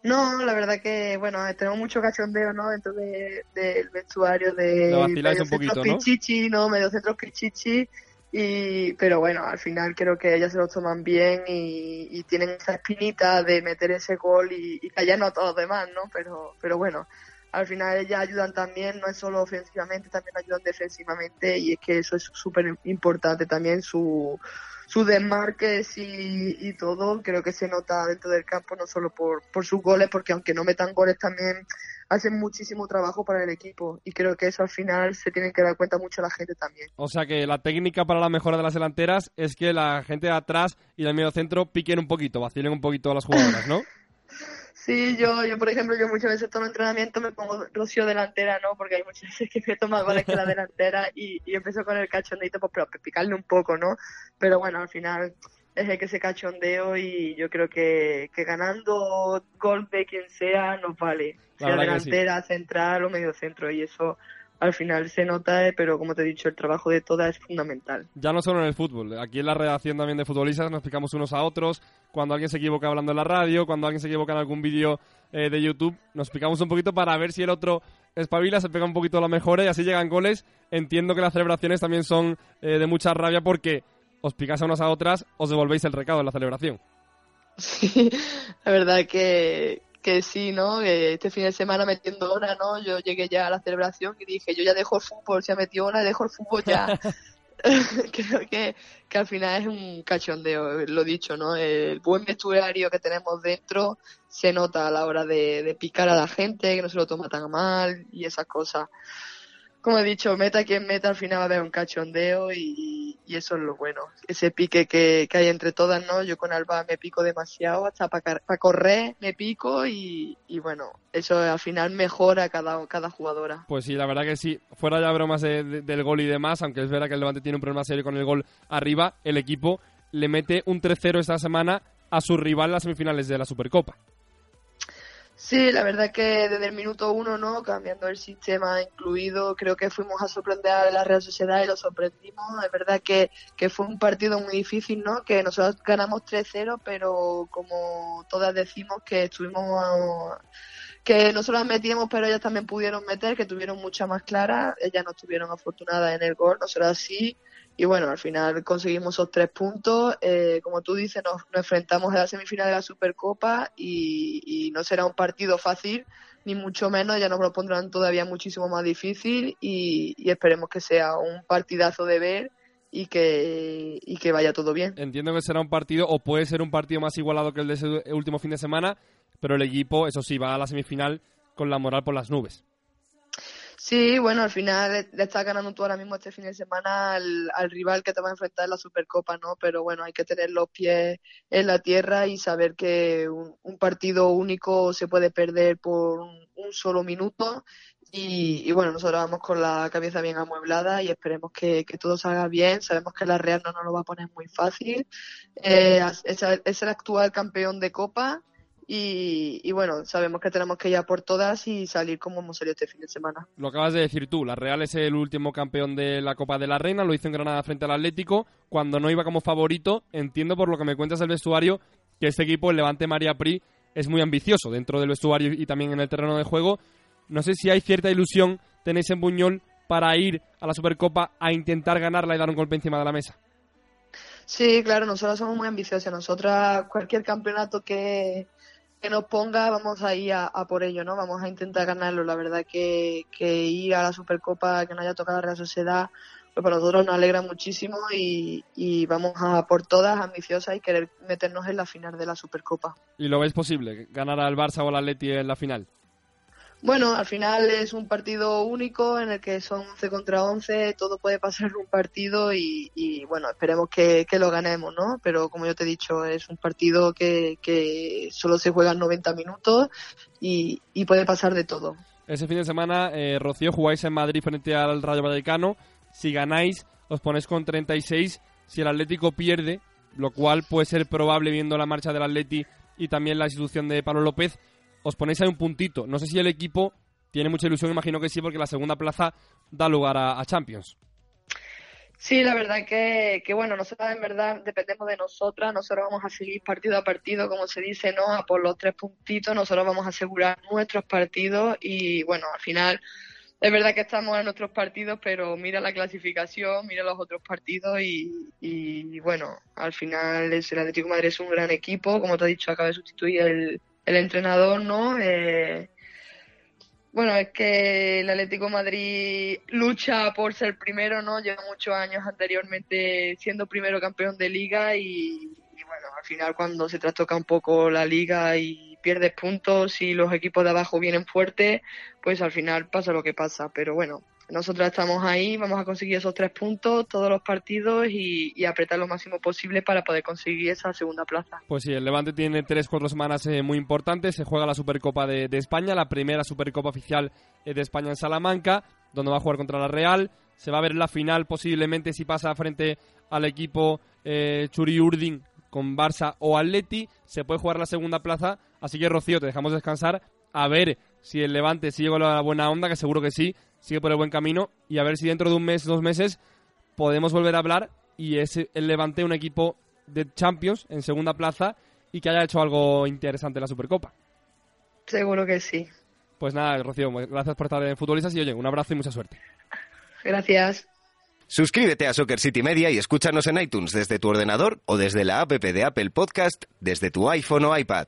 No, la verdad que, bueno, eh, tenemos mucho cachondeo, ¿no? Dentro de- del vestuario de Lo vaciláis un poquito, ¿no? pichichi, ¿no? Mediocentros pichichi. Y, pero bueno, al final creo que ellas se lo toman bien y, y tienen esa espinita de meter ese gol y, y callarnos a todos los demás, ¿no? Pero, pero bueno, al final ellas ayudan también, no es solo ofensivamente, también ayudan defensivamente y es que eso es súper importante también, su, sus desmarques y, y todo, creo que se nota dentro del campo, no solo por, por sus goles, porque aunque no metan goles también hacen muchísimo trabajo para el equipo y creo que eso al final se tiene que dar cuenta mucho la gente también. O sea que la técnica para la mejora de las delanteras es que la gente de atrás y del medio centro piquen un poquito, vacilen un poquito a las jugadoras, ¿no? Sí, yo, yo por ejemplo, yo muchas veces tomo entrenamiento me pongo Rocío delantera, ¿no? Porque hay muchas veces que me toma goles que la delantera y, y empiezo con el cachondeito pues, para picarle un poco, ¿no? Pero bueno, al final es el que se cachondeo y yo creo que, que ganando gol de quien sea nos vale. Sea que sí. delantera, central o medio centro y eso al final se nota, eh, pero como te he dicho, el trabajo de todas es fundamental. Ya no solo en el fútbol, aquí en la redacción también de futbolistas nos picamos unos a otros, cuando alguien se equivoca hablando en la radio, cuando alguien se equivoca en algún vídeo eh, de YouTube, nos picamos un poquito para ver si el otro espabila, se pega un poquito la mejora y así llegan goles. Entiendo que las celebraciones también son eh, de mucha rabia porque os picáis a unas a otras, os devolvéis el recado en la celebración. Sí, la verdad que, que sí, ¿no? Este fin de semana metiendo hora, ¿no? Yo llegué ya a la celebración y dije, yo ya dejo el fútbol, se ha metido hora, dejo el fútbol ya. Creo que, que al final es un cachondeo, lo dicho, ¿no? El buen vestuario que tenemos dentro se nota a la hora de, de picar a la gente, que no se lo toma tan mal y esas cosas. Como he dicho, meta quien meta, al final va a haber un cachondeo y, y eso es lo bueno. Ese pique que, que hay entre todas, ¿no? Yo con Alba me pico demasiado, hasta para correr me pico y, y bueno, eso al final mejora cada, cada jugadora. Pues sí, la verdad que sí. Fuera ya bromas de- de- del gol y demás, aunque es verdad que el Levante tiene un problema serio con el gol arriba, el equipo le mete un 3-0 esta semana a su rival en las semifinales de la Supercopa. Sí, la verdad que desde el minuto uno, ¿no? Cambiando el sistema incluido, creo que fuimos a sorprender a la Real Sociedad y lo sorprendimos. Es verdad que, que fue un partido muy difícil, ¿no? Que nosotros ganamos 3-0, pero como todas decimos que estuvimos que nosotros metíamos, pero ellas también pudieron meter, que tuvieron mucha más clara. Ellas no estuvieron afortunadas en el gol, nosotras sí. Y bueno, al final conseguimos esos tres puntos. Eh, como tú dices, nos, enfrentamos a la semifinal de la Supercopa y, y no será un partido fácil, ni mucho menos. Ya nos lo pondrán todavía muchísimo más difícil y, y esperemos que sea un partidazo de ver y que, y que vaya todo bien. Entiendo que será un partido, o puede ser un partido más igualado que el de ese último fin de semana, pero el equipo, eso sí, va a la semifinal con la moral por las nubes. Sí, bueno, al final le estás ganando tú ahora mismo este fin de semana al, al, rival que te va a enfrentar en la Supercopa, ¿no? Pero bueno, hay que tener los pies en la tierra y saber que un, partido único se puede perder por un, solo minuto. Y, y, bueno, nosotros vamos con la cabeza bien amueblada y esperemos que, que, todo salga bien. Sabemos que la Real no nos lo va a poner muy fácil. Eh, es, es el actual campeón de Copa y, y, bueno, sabemos que tenemos que ir a por todas y salir como hemos salido este fin de semana. Lo acabas de decir tú, la Real es el último campeón de la Copa de la Reina, lo hizo en Granada frente al Atlético, cuando no iba como favorito, entiendo por lo que me cuentas del vestuario que este equipo, el Levante María Pri, es muy ambicioso dentro del vestuario y también en el terreno de juego. No sé si hay cierta ilusión, tenéis en Buñol, para ir a la Supercopa a intentar ganarla y dar un golpe encima de la mesa. Sí, claro, nosotros somos muy ambiciosos. Nosotras, cualquier campeonato que, que nos ponga, vamos a ir a, a, por ello, ¿no? Vamos a intentar ganarlo. La verdad que, que ir a la Supercopa, que no haya tocado la Real Sociedad, pues para nosotros nos alegra muchísimo y, y, vamos a por todas ambiciosas y querer meternos en la final de la Supercopa. ¿Y lo veis posible, ganar al Barça o al Atleti en la final? Bueno, al final es un partido único en el que son 11 contra 11, todo puede pasar en un partido y, y bueno, esperemos que, que, lo ganemos, ¿no? Pero como yo te he dicho, es un partido que, que solo se juega en 90 minutos y, y, puede pasar de todo. Ese fin de semana, eh, Rocío, jugáis en Madrid frente al Rayo Vallecano. Si ganáis, os ponéis con 36. Si el Atlético pierde, lo cual puede ser probable viendo la marcha del Atleti y también la institución de Pablo López, os ponéis ahí un puntito. No sé si el equipo tiene mucha ilusión, imagino que sí, porque la segunda plaza da lugar a, Champions. Sí, la verdad que, que, bueno, nosotros en verdad dependemos de nosotras, nosotros vamos a seguir partido a partido, como se dice, ¿no? A por los tres puntitos, nosotros vamos a asegurar nuestros partidos y bueno, al final es verdad que estamos en nuestros partidos, pero mira la clasificación, mira los otros partidos y, y bueno, al final el Atlético Madrid es un gran equipo, como te he dicho, acaba de sustituir el, el entrenador, ¿no? Eh, bueno, es que el Atlético Madrid lucha por ser primero, ¿no? Lleva muchos años anteriormente siendo primero campeón de liga y, y, bueno, al final cuando se trastoca un poco la liga y pierdes puntos y los equipos de abajo vienen fuertes, pues al final pasa lo que pasa. Pero bueno, nosotros estamos ahí, vamos a conseguir esos tres puntos todos los partidos y, apretar lo máximo posible para poder conseguir esa segunda plaza. Pues sí, el Levante tiene tres, cuatro semanas eh, muy importantes. Se juega la Supercopa de, de, España, la primera Supercopa oficial eh, de España en Salamanca, donde va a jugar contra la Real. Se va a ver la final posiblemente si pasa frente al equipo eh, Churi Urdin con Barça o Atleti. Se puede jugar la segunda plaza. Así que, Rocío, te dejamos descansar a ver si el Levante sigue con la buena onda, que seguro que sí, sigue por el buen camino, y a ver si dentro de un mes, dos meses, podemos volver a hablar y es el Levante un equipo de Champions en segunda plaza y que haya hecho algo interesante en la Supercopa. Seguro que sí. Pues nada, Rocío, gracias por estar en Futbolistas y oye, un abrazo y mucha suerte. Gracias. Suscríbete a Soccer City Media y escúchanos en iTunes desde tu ordenador o desde la app de Apple Podcast desde tu iPhone o iPad.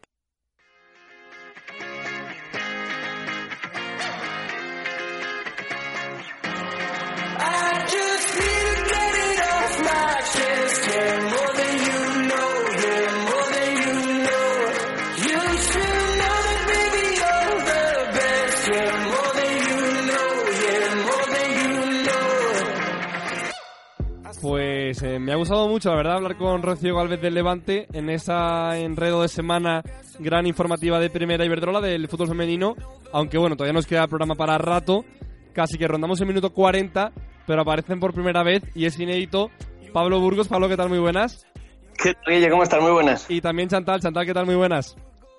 Gustado mucho, la verdad, hablar con Rocío Galvez del Levante en esa enredo de semana gran informativa de Primera Iberdrola del fútbol femenino. Aunque bueno, todavía nos queda programa para rato. Casi que rondamos el minuto 40, pero aparecen por primera vez y es inédito. Pablo Burgos, Pablo, ¿qué tal? Muy buenas. ¿Qué tal, ¿Cómo estás? Muy buenas. Y también Chantal, Chantal, ¿qué tal? Muy buenas.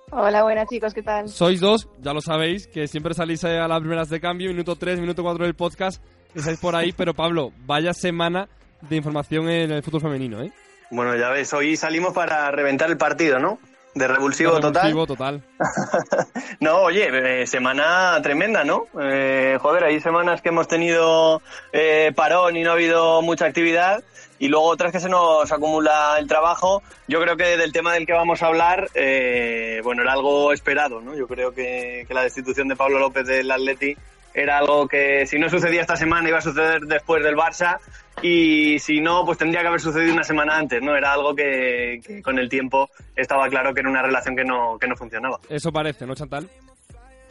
Hola, buenas chicos, ¿qué tal? Sois dos, ya lo sabéis, que siempre salís a las primeras de cambio, minuto 3, minuto 4 del podcast, estáis por ahí, pero Pablo, vaya semana de información en el fútbol femenino, ¿eh? Bueno, ya ves, hoy salimos para reventar el partido, ¿no? De revulsivo, de revulsivo total. total. no, oye, eh, semana tremenda, ¿no? Eh, joder, hay semanas que hemos tenido eh, parón y no ha habido mucha actividad. Y luego otras que se nos acumula el trabajo. Yo creo que del tema del que vamos a hablar, eh, bueno, era algo esperado, ¿no? Yo creo que, que la destitución de Pablo López del Atleti era algo que si no sucedía esta semana iba a suceder después del Barça y si no, pues tendría que haber sucedido una semana antes, ¿no? Era algo que, que con el tiempo estaba claro que era una relación que no, que no funcionaba. Eso parece, ¿no, Chantal?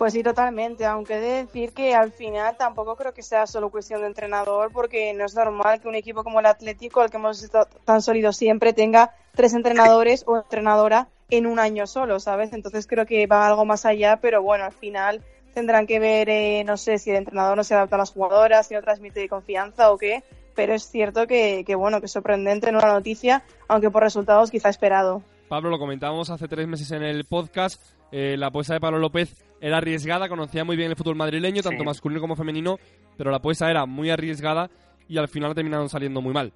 Pues sí, totalmente, aunque he de decir que al final tampoco creo que sea solo cuestión de entrenador, porque no es normal que un equipo como el Atlético, al que hemos estado tan sólido siempre, tenga tres entrenadores o entrenadora en un año solo, ¿sabes? Entonces creo que va algo más allá, pero bueno, al final tendrán que ver, eh, no sé si el entrenador no se adapta a las jugadoras, si no transmite confianza o qué, pero es cierto que, que bueno, que es sorprendente, no la noticia, aunque por resultados quizá esperado. Pablo, lo comentábamos hace tres meses en el podcast, eh, la apuesta de Pablo López era arriesgada, conocía muy bien el fútbol madrileño, tanto Sí. masculino como femenino, pero la apuesta era muy arriesgada y al final ha terminado saliendo muy mal.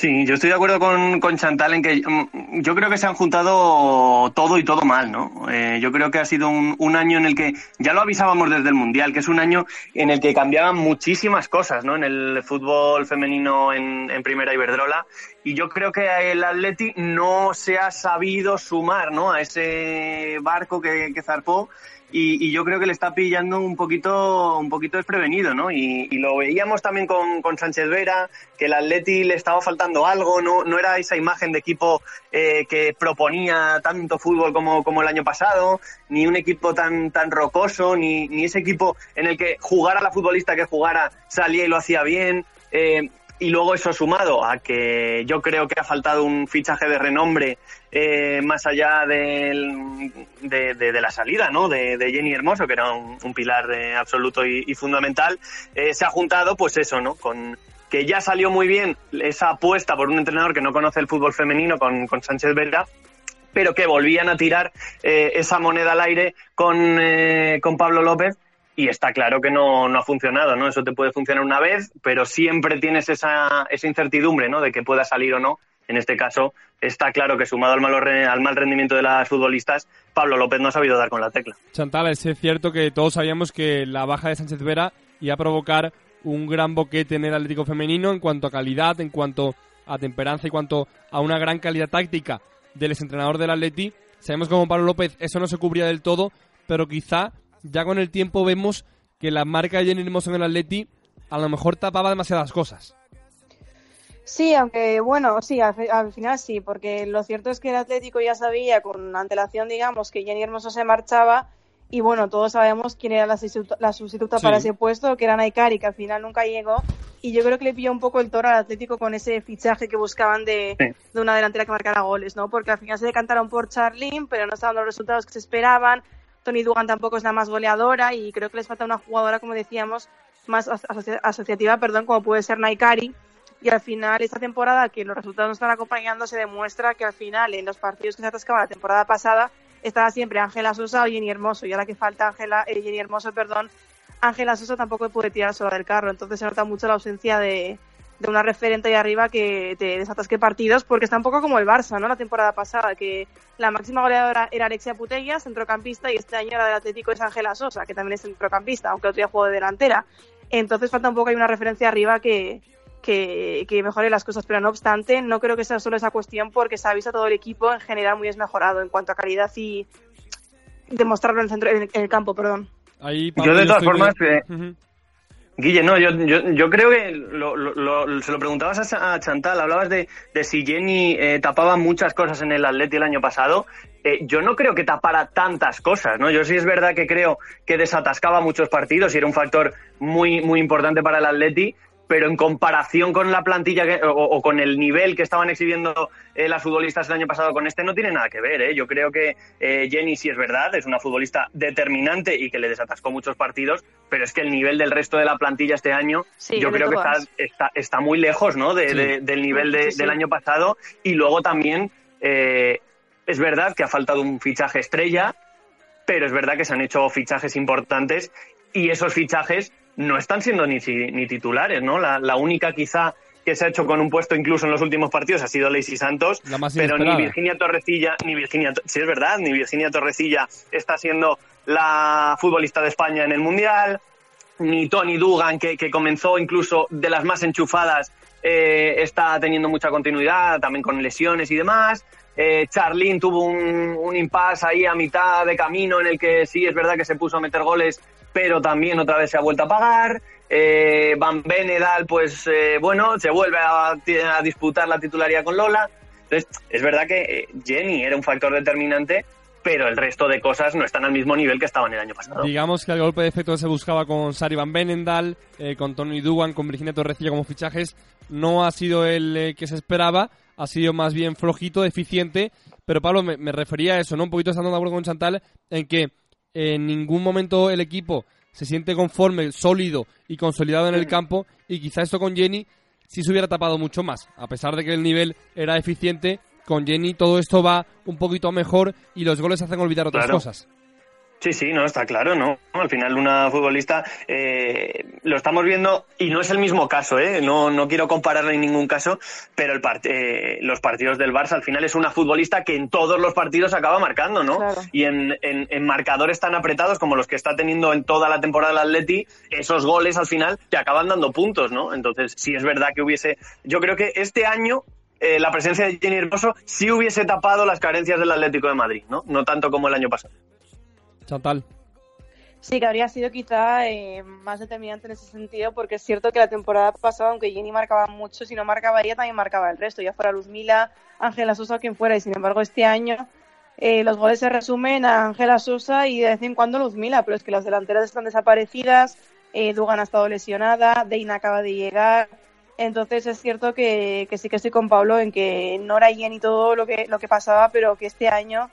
Sí, yo estoy de acuerdo con, con Chantal en que mm, yo creo que se han juntado todo y todo mal, ¿no? Eh, yo creo que ha sido un, un año en el que, ya lo avisábamos desde el Mundial, que es un año en el que cambiaban muchísimas cosas, ¿no? En el fútbol femenino en, en Primera Iberdrola. Y yo creo que el Atleti no se ha sabido sumar, ¿no? A ese barco que, que zarpó y, y yo creo que le está pillando un poquito, un poquito desprevenido, ¿no? Y, y lo veíamos también con, con Sánchez Vera, que el Atleti le estaba faltando algo, no, no era esa imagen de equipo eh, que proponía tanto fútbol como, como el año pasado, ni un equipo tan, tan rocoso, ni, ni ese equipo en el que jugara la futbolista que jugara salía y lo hacía bien. eh, y luego eso sumado a que yo creo que ha faltado un fichaje de renombre eh, más allá del- de, de- la salida ¿no? de, Jenny Hermoso, que era un, pilar eh, absoluto y, fundamental, eh, se ha juntado pues eso, ¿no? con que ya salió muy bien esa apuesta por un entrenador que no conoce el fútbol femenino con, con Sánchez Vera, pero que volvían a tirar eh, esa moneda al aire con, con Pablo López y está claro que no, no ha funcionado, ¿no? Eso te puede funcionar una vez, pero siempre tienes esa, esa incertidumbre, ¿no? De que pueda salir o no. En este caso, está claro que sumado al, malo al mal rendimiento de las futbolistas, Pablo López no ha sabido dar con la tecla. Chantal, es cierto que todos sabíamos que la baja de Sánchez Vera iba a provocar un gran boquete en el Atlético femenino en cuanto a calidad, en cuanto a temperanza, en cuanto a una gran calidad táctica del exentrenador del Atleti. Sabemos que Pablo López eso no se cubría del todo, pero quizá ya con el tiempo vemos que la marca de Jenny Hermoso en el Atleti a lo mejor tapaba demasiadas cosas. Sí, aunque bueno, sí, al, al final sí, porque lo cierto es que el Atlético ya sabía con antelación, digamos, que Jenny Hermoso se marchaba y bueno, todos sabemos quién era la, sustitu- la sustituta Sí. para ese puesto, que era Naikari, que al final nunca llegó y yo creo que le pilló un poco el toro al Atlético con ese fichaje que buscaban de, Sí. de una delantera que marcara goles, ¿no? Porque al final se decantaron por Charlene, pero no estaban los resultados que se esperaban. Tony Dugan tampoco es la más goleadora y creo que les falta una jugadora, como decíamos, más asoci- asociativa, perdón, como puede ser Naikari. Y al final, esta temporada, que los resultados no están acompañando, se demuestra que al final, en los partidos que se atascaban la temporada pasada, estaba siempre Ángela Sosa o Jenny Hermoso. Y ahora que falta Ángela, eh, Jenny Hermoso, perdón, Ángela Sosa tampoco puede tirar sola del carro. Entonces se nota mucho la ausencia de, de una referente ahí arriba que te desatasque partidos, porque está un poco como el Barça, ¿no? La temporada pasada, que la máxima goleadora era Alexia Putella, centrocampista, y este año la del Atlético es Ángela Sosa, que también es centrocampista, aunque otro día jugó de delantera. Entonces falta un poco, hay una referencia arriba que, que, que mejore las cosas, pero no obstante, no creo que sea solo esa cuestión porque se ha visto todo el equipo en general muy desmejorado en cuanto a calidad y demostrarlo en el, centro, en el, en el campo, perdón. Ahí, Yo de todas formas, eh. Guille, no, yo, yo, yo creo que lo, se lo preguntabas a, Chantal, hablabas de, de si Jenny eh, tapaba muchas cosas en el Atleti el año pasado. Eh, yo no creo que tapara tantas cosas, ¿no? Yo sí es verdad que creo que desatascaba muchos partidos y era un factor muy, muy importante para el Atleti, pero en comparación con la plantilla que- o, o con el nivel que estaban exhibiendo eh, las futbolistas el año pasado con este no tiene nada que ver. ¿eh? Yo creo que eh, Jenny sí es verdad, es una futbolista determinante y que le desatascó muchos partidos, pero es que el nivel del resto de la plantilla este año Sí, yo creo que está, está, está muy lejos ¿no? de- Sí. de- del nivel de- Sí, sí. del año pasado y luego también eh, es verdad que ha faltado un fichaje estrella, pero es verdad que se han hecho fichajes importantes y esos fichajes no están siendo ni, si- ni titulares, ¿no? La, la única quizá que se ha hecho con un puesto incluso en los últimos partidos ha sido Lacey Santos, La más pero ni. Virginia Torrecilla, ni Virginia, sí es verdad, ni Virginia Torrecilla está siendo la futbolista de España en el Mundial, ni Tony Dugan, que, que comenzó incluso de las más enchufadas, eh, está teniendo mucha continuidad, también con lesiones y demás. Eh, tuvo un, impasse ahí a mitad de camino en el que sí es verdad que se puso a meter goles, pero también otra vez se ha vuelto a pagar. Eh, Van Benedal, pues eh, bueno, se vuelve a, disputar la titularidad con Lola. Entonces, es verdad que eh, Jenny era un factor determinante, pero el resto de cosas no están al mismo nivel que estaban el año pasado. Digamos que el golpe de efecto que se buscaba con Sari Van Benendal, eh, con Tony Dugan, con Virginia Torrecilla como fichajes, no ha sido el que se esperaba, ha sido más bien flojito, eficiente, pero Pablo, me, me refería a eso, ¿no? Un poquito estando de acuerdo con Chantal en que en ningún momento el equipo se siente conforme, sólido y consolidado en el campo y quizá esto con Jenny sí se hubiera tapado mucho más, a pesar de que el nivel era eficiente, con Jenny todo esto va un poquito mejor y los goles hacen olvidar otras Claro. cosas. Sí, sí, no, está claro, ¿no? Al final una futbolista eh, lo estamos viendo y no es el mismo caso, ¿eh? No, no quiero compararlo en ningún caso, pero el part- eh, los partidos del Barça al final es una futbolista que en todos los partidos acaba marcando, ¿no? Claro. Y en, en- en marcadores tan apretados como los que está teniendo en toda la temporada el Atleti, esos goles al final te acaban dando puntos, ¿no? Entonces, sí es verdad que hubiese... Yo creo que este año eh, la presencia de Jenny Hermoso sí hubiese tapado las carencias del Atlético de Madrid, ¿no? No tanto como el año pasado. Chantal. Sí, que habría sido quizá eh, más determinante en ese sentido, porque es cierto que la temporada pasada, aunque Jenny marcaba mucho, si no marcaba ella, también marcaba el resto, ya fuera Luzmila, Ángela Sosa, quien fuera, y sin embargo este año eh, los goles se resumen a Ángela Sosa y de vez en cuando Luzmila, pero es que las delanteras están desaparecidas, eh, Dugan ha estado lesionada, Deina acaba de llegar, entonces es cierto que, que sí que estoy con Pablo en que no era Jenny todo lo que, lo que pasaba, pero que este año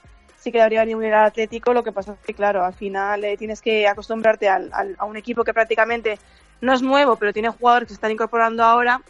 sí que debería venir al Atlético. Lo que pasa es que, claro, al final eh, tienes que acostumbrarte al- al- a un equipo que prácticamente no es nuevo, pero tiene jugadores que se están incorporando ahora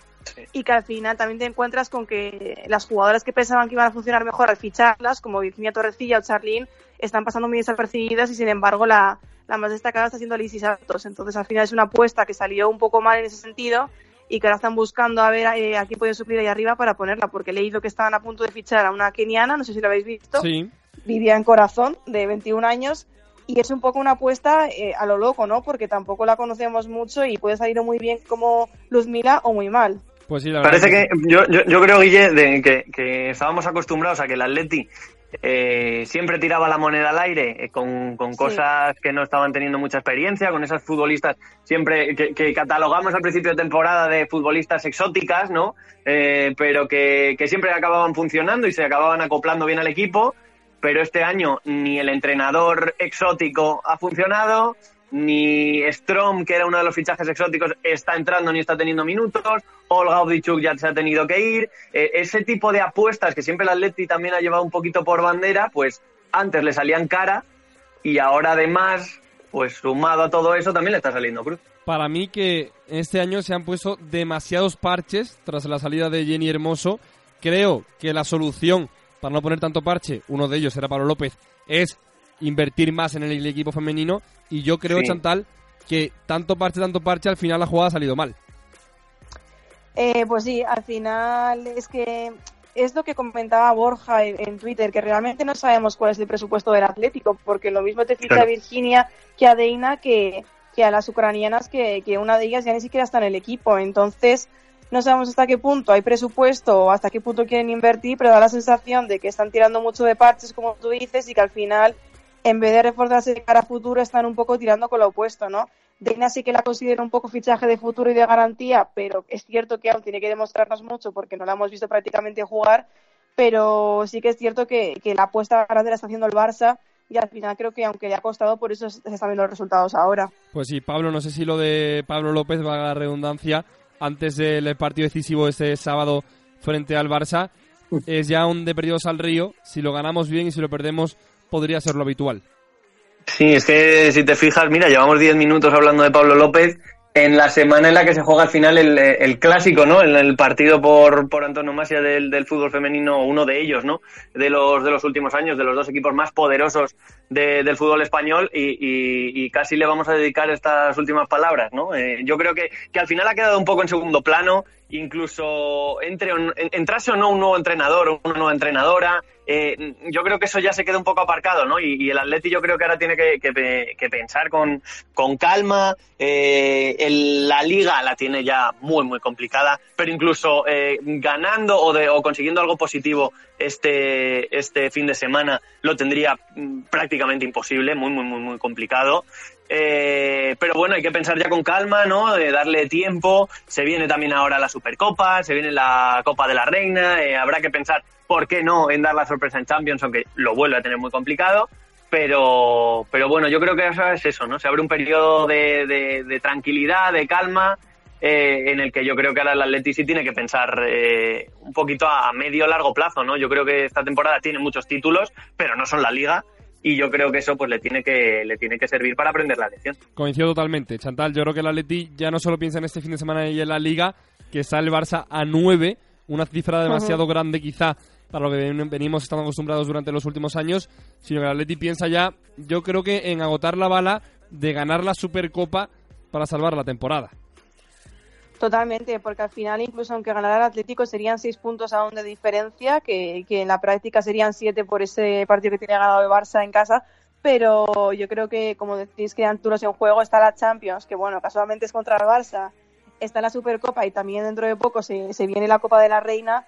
y que al final también te encuentras con que las jugadoras que pensaban que iban a funcionar mejor al ficharlas, como Virginia Torrecilla o Charlene, están pasando muy desapercibidas y sin embargo la, la más destacada está siendo Alicia Santos. Entonces al final es una apuesta que salió un poco mal en ese sentido y que ahora están buscando a ver eh, a quién pueden suplir ahí arriba para ponerla, porque he leído que estaban a punto de fichar a una keniana, no sé si lo habéis visto, Sí. Vivian Corazón, de 21 años, y es un poco una apuesta eh, a lo loco, ¿no? Porque tampoco la conocemos mucho y puede salir muy bien como Luzmila o muy mal. Pues sí, la verdad Parece es que yo, yo, yo creo, Guille, de que, que estábamos acostumbrados a que el Atleti eh, siempre tiraba la moneda al aire eh, con, con Sí. cosas que no estaban teniendo mucha experiencia, con esas futbolistas siempre que, que catalogamos al principio de temporada de futbolistas exóticas, ¿no? Eh, pero que, que siempre acababan funcionando y se acababan acoplando bien al equipo. Pero este año ni el entrenador exótico ha funcionado, ni Strom, que era uno de los fichajes exóticos, está entrando ni está teniendo minutos, Olga Ovdichuk ya se ha tenido que ir. Eh, ese tipo de apuestas que siempre el Atleti también ha llevado un poquito por bandera, pues antes le salían cara y ahora además, pues sumado a todo eso, también le está saliendo cruz. para mí que este año se han puesto demasiados parches tras la salida de Jenny Hermoso. Creo que la solución para no poner tanto parche, uno de ellos era Pablo López, es invertir más en el equipo femenino. Y yo creo, Sí. Chantal, que tanto parche, tanto parche, al final la jugada ha salido mal. Eh, pues sí, al final es que es lo que comentaba Borja en, Twitter, que realmente no sabemos cuál es el presupuesto del Atlético, porque lo mismo te ficha Claro. a Virginia que a Deina que, que a las ucranianas, que, que una de ellas ya ni siquiera está en el equipo. Entonces, no sabemos hasta qué punto hay presupuesto o hasta qué punto quieren invertir, pero da la sensación de que están tirando mucho de parches, como tú dices, y que al final, en vez de reforzarse de cara a futuro, están un poco tirando con lo opuesto, ¿no? Deina sí que la considero un poco fichaje de futuro y de garantía, pero es cierto que aún tiene que demostrarnos mucho porque no la hemos visto prácticamente jugar, pero sí que es cierto que, la apuesta grande la está haciendo el Barça y al final creo que aunque le ha costado, por eso se están viendo los resultados ahora. Pues sí, Pablo, no sé si lo de Pablo López va a la redundancia antes del partido decisivo este sábado frente al Barça. Es ya un de perdidos al río. Si lo ganamos bien y si lo perdemos, podría ser lo habitual. Sí, es que si te fijas, mira, llevamos 10 minutos hablando de Pablo López en la semana en la que se juega al final el, el clásico, ¿no? El, el partido por, por antonomasia del, del fútbol femenino, uno de ellos, ¿no? De los, de los últimos años, de los dos equipos más poderosos de- del fútbol español y, casi le vamos a dedicar estas últimas palabras, ¿no? Eh, yo creo que, que al final ha quedado un poco en segundo plano incluso entre entrase o no un nuevo entrenador o una nueva entrenadora, eh, yo creo que eso ya se queda un poco aparcado, ¿no? Y, el Atleti yo creo que ahora tiene que, que pe- que pensar con, con calma. eh, la liga la tiene ya muy, muy complicada, pero incluso ganando o, de, o consiguiendo algo positivo este, este fin de semana lo tendría mm, prácticamente imposible, muy, muy, muy, muy complicado. Eh, pero bueno, hay que pensar ya con calma, ¿no? De darle tiempo. Se viene también ahora la Supercopa, se viene la Copa de la Reina. eh, habrá que pensar, ¿por qué no en dar la sorpresa en Champions? Aunque lo vuelve a tener muy complicado. Pero, pero bueno, yo creo que eso es eso, ¿no? Se abre un periodo de, de- de tranquilidad, de calma, eh, en el que yo creo que ahora el Atleti sí tiene que pensar eh, un poquito a medio largo plazo, ¿no? Yo creo que esta temporada tiene muchos títulos, pero no son la liga y yo creo que eso pues le tiene que le tiene que servir para aprender la lección. Coincido totalmente. Chantal, yo creo que el Atleti ya no solo piensa en este fin de semana y en la Liga, que está el Barça a 9, una cifra demasiado grande quizá para lo que ven- venimos estando acostumbrados durante los últimos años, sino que el Atleti piensa ya, yo creo que en agotar la bala de ganar la Supercopa para salvar la temporada. Totalmente, porque al final, incluso aunque ganara el Atlético, serían seis puntos aún de diferencia, que, que en la práctica serían siete por ese partido que tiene ganado el Barça en casa. Pero yo creo que, como decís, quedan duros en juego. Está la Champions, que bueno, casualmente es contra el Barça. Está la Supercopa y también dentro de poco se, se viene la Copa de la Reina.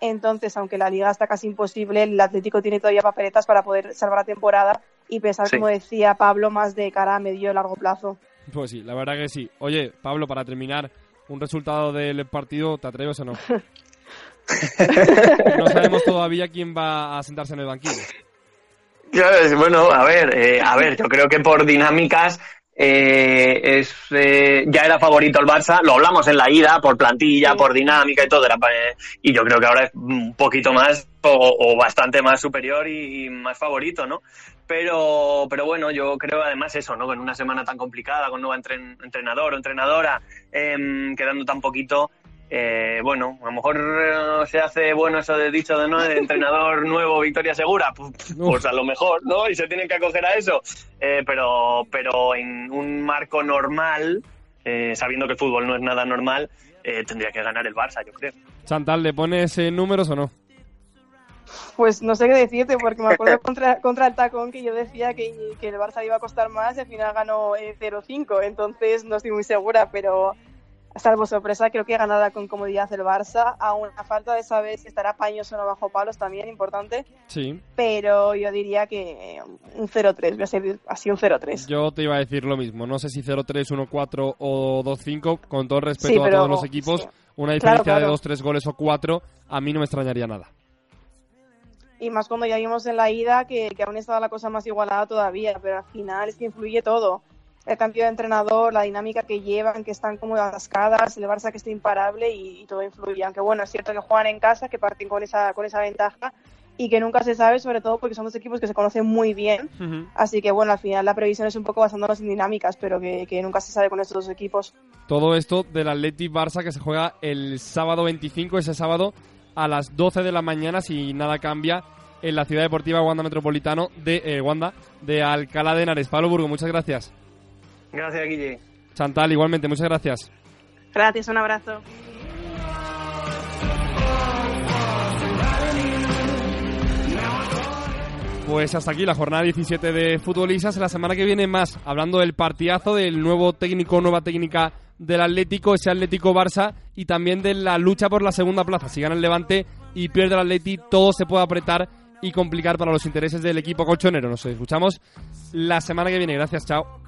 Entonces, aunque la liga está casi imposible, el Atlético tiene todavía papeletas para poder salvar la temporada y pensar, Sí. como decía Pablo, más de cara a medio y largo plazo. Pues sí, la verdad que sí. Oye, Pablo, para terminar, un resultado del partido, ¿te atreves o no? no sabemos todavía quién va a sentarse en el banquillo. Bueno, a ver, eh, a ver, yo creo que por dinámicas eh, es eh, ya era favorito el Barça, lo hablamos en la ida, por plantilla, por dinámica y todo, era, eh, y yo creo que ahora es un poquito más o, o bastante más superior y, y más favorito, ¿no? Pero, pero bueno, yo creo además eso, ¿no? Con una semana tan complicada, con nuevo entren- entrenador o entrenadora, em, quedando tan poquito, eh, bueno, a lo mejor eh, se hace bueno eso de dicho de no de entrenador nuevo, victoria segura, pues, pues a lo mejor, ¿no? Y se tienen que acoger a eso. Eh, pero, pero en un marco normal, eh, sabiendo que el fútbol no es nada normal, eh, tendría que ganar el Barça, yo creo. Chantal, ¿le pones números o no? Pues no sé qué decirte, porque me acuerdo contra, contra el tacón que yo decía que, que el Barça iba a costar más y al final ganó eh, 0-5, entonces no estoy muy segura, pero salvo sorpresa, creo que ganará con comodidad el Barça, aún a falta de saber si estará paños o no bajo palos también, importante, Sí. pero yo diría que un 0-3, voy a ser así un 0-3. Yo te iba a decir lo mismo. No sé si 0-3, 1-4 o 2-5. Con todo el respeto Sí, a todos los equipos, sí. una Claro, diferencia de claro. 2-3 goles o 4, a mí no me extrañaría nada. Y más cuando ya vimos en la ida que, que aún estaba la cosa más igualada todavía, pero al final es que influye todo. El cambio de entrenador, la dinámica que llevan, que están como atascadas, el Barça que está imparable y, y todo influye. Aunque bueno, es cierto que juegan en casa, que parten con esa, con esa ventaja y que nunca se sabe, sobre todo porque son dos equipos que se conocen muy bien. Así que bueno, al final la previsión es un poco basándonos en dinámicas, pero que, que nunca se sabe con estos dos equipos. Todo esto del Athletic Barça que se juega el sábado 25, ese sábado a las 12 de la mañana, si nada cambia, en la ciudad deportiva Wanda Metropolitano de eh, Wanda, de Alcalá de Henares. Pablo Burgo, muchas gracias. Gracias, Guille. Chantal, igualmente, muchas gracias. Gracias, un abrazo. Pues hasta aquí la jornada 17 de Futbolistas. La semana que viene más, hablando del partidazo del nuevo técnico, nueva técnica del Atlético, ese Atlético Barça, y también de la lucha por la segunda plaza. Si gana el Levante y pierde el Atleti, todo se puede apretar y complicar para los intereses del equipo colchonero. Nos escuchamos la semana que viene. Gracias, chao.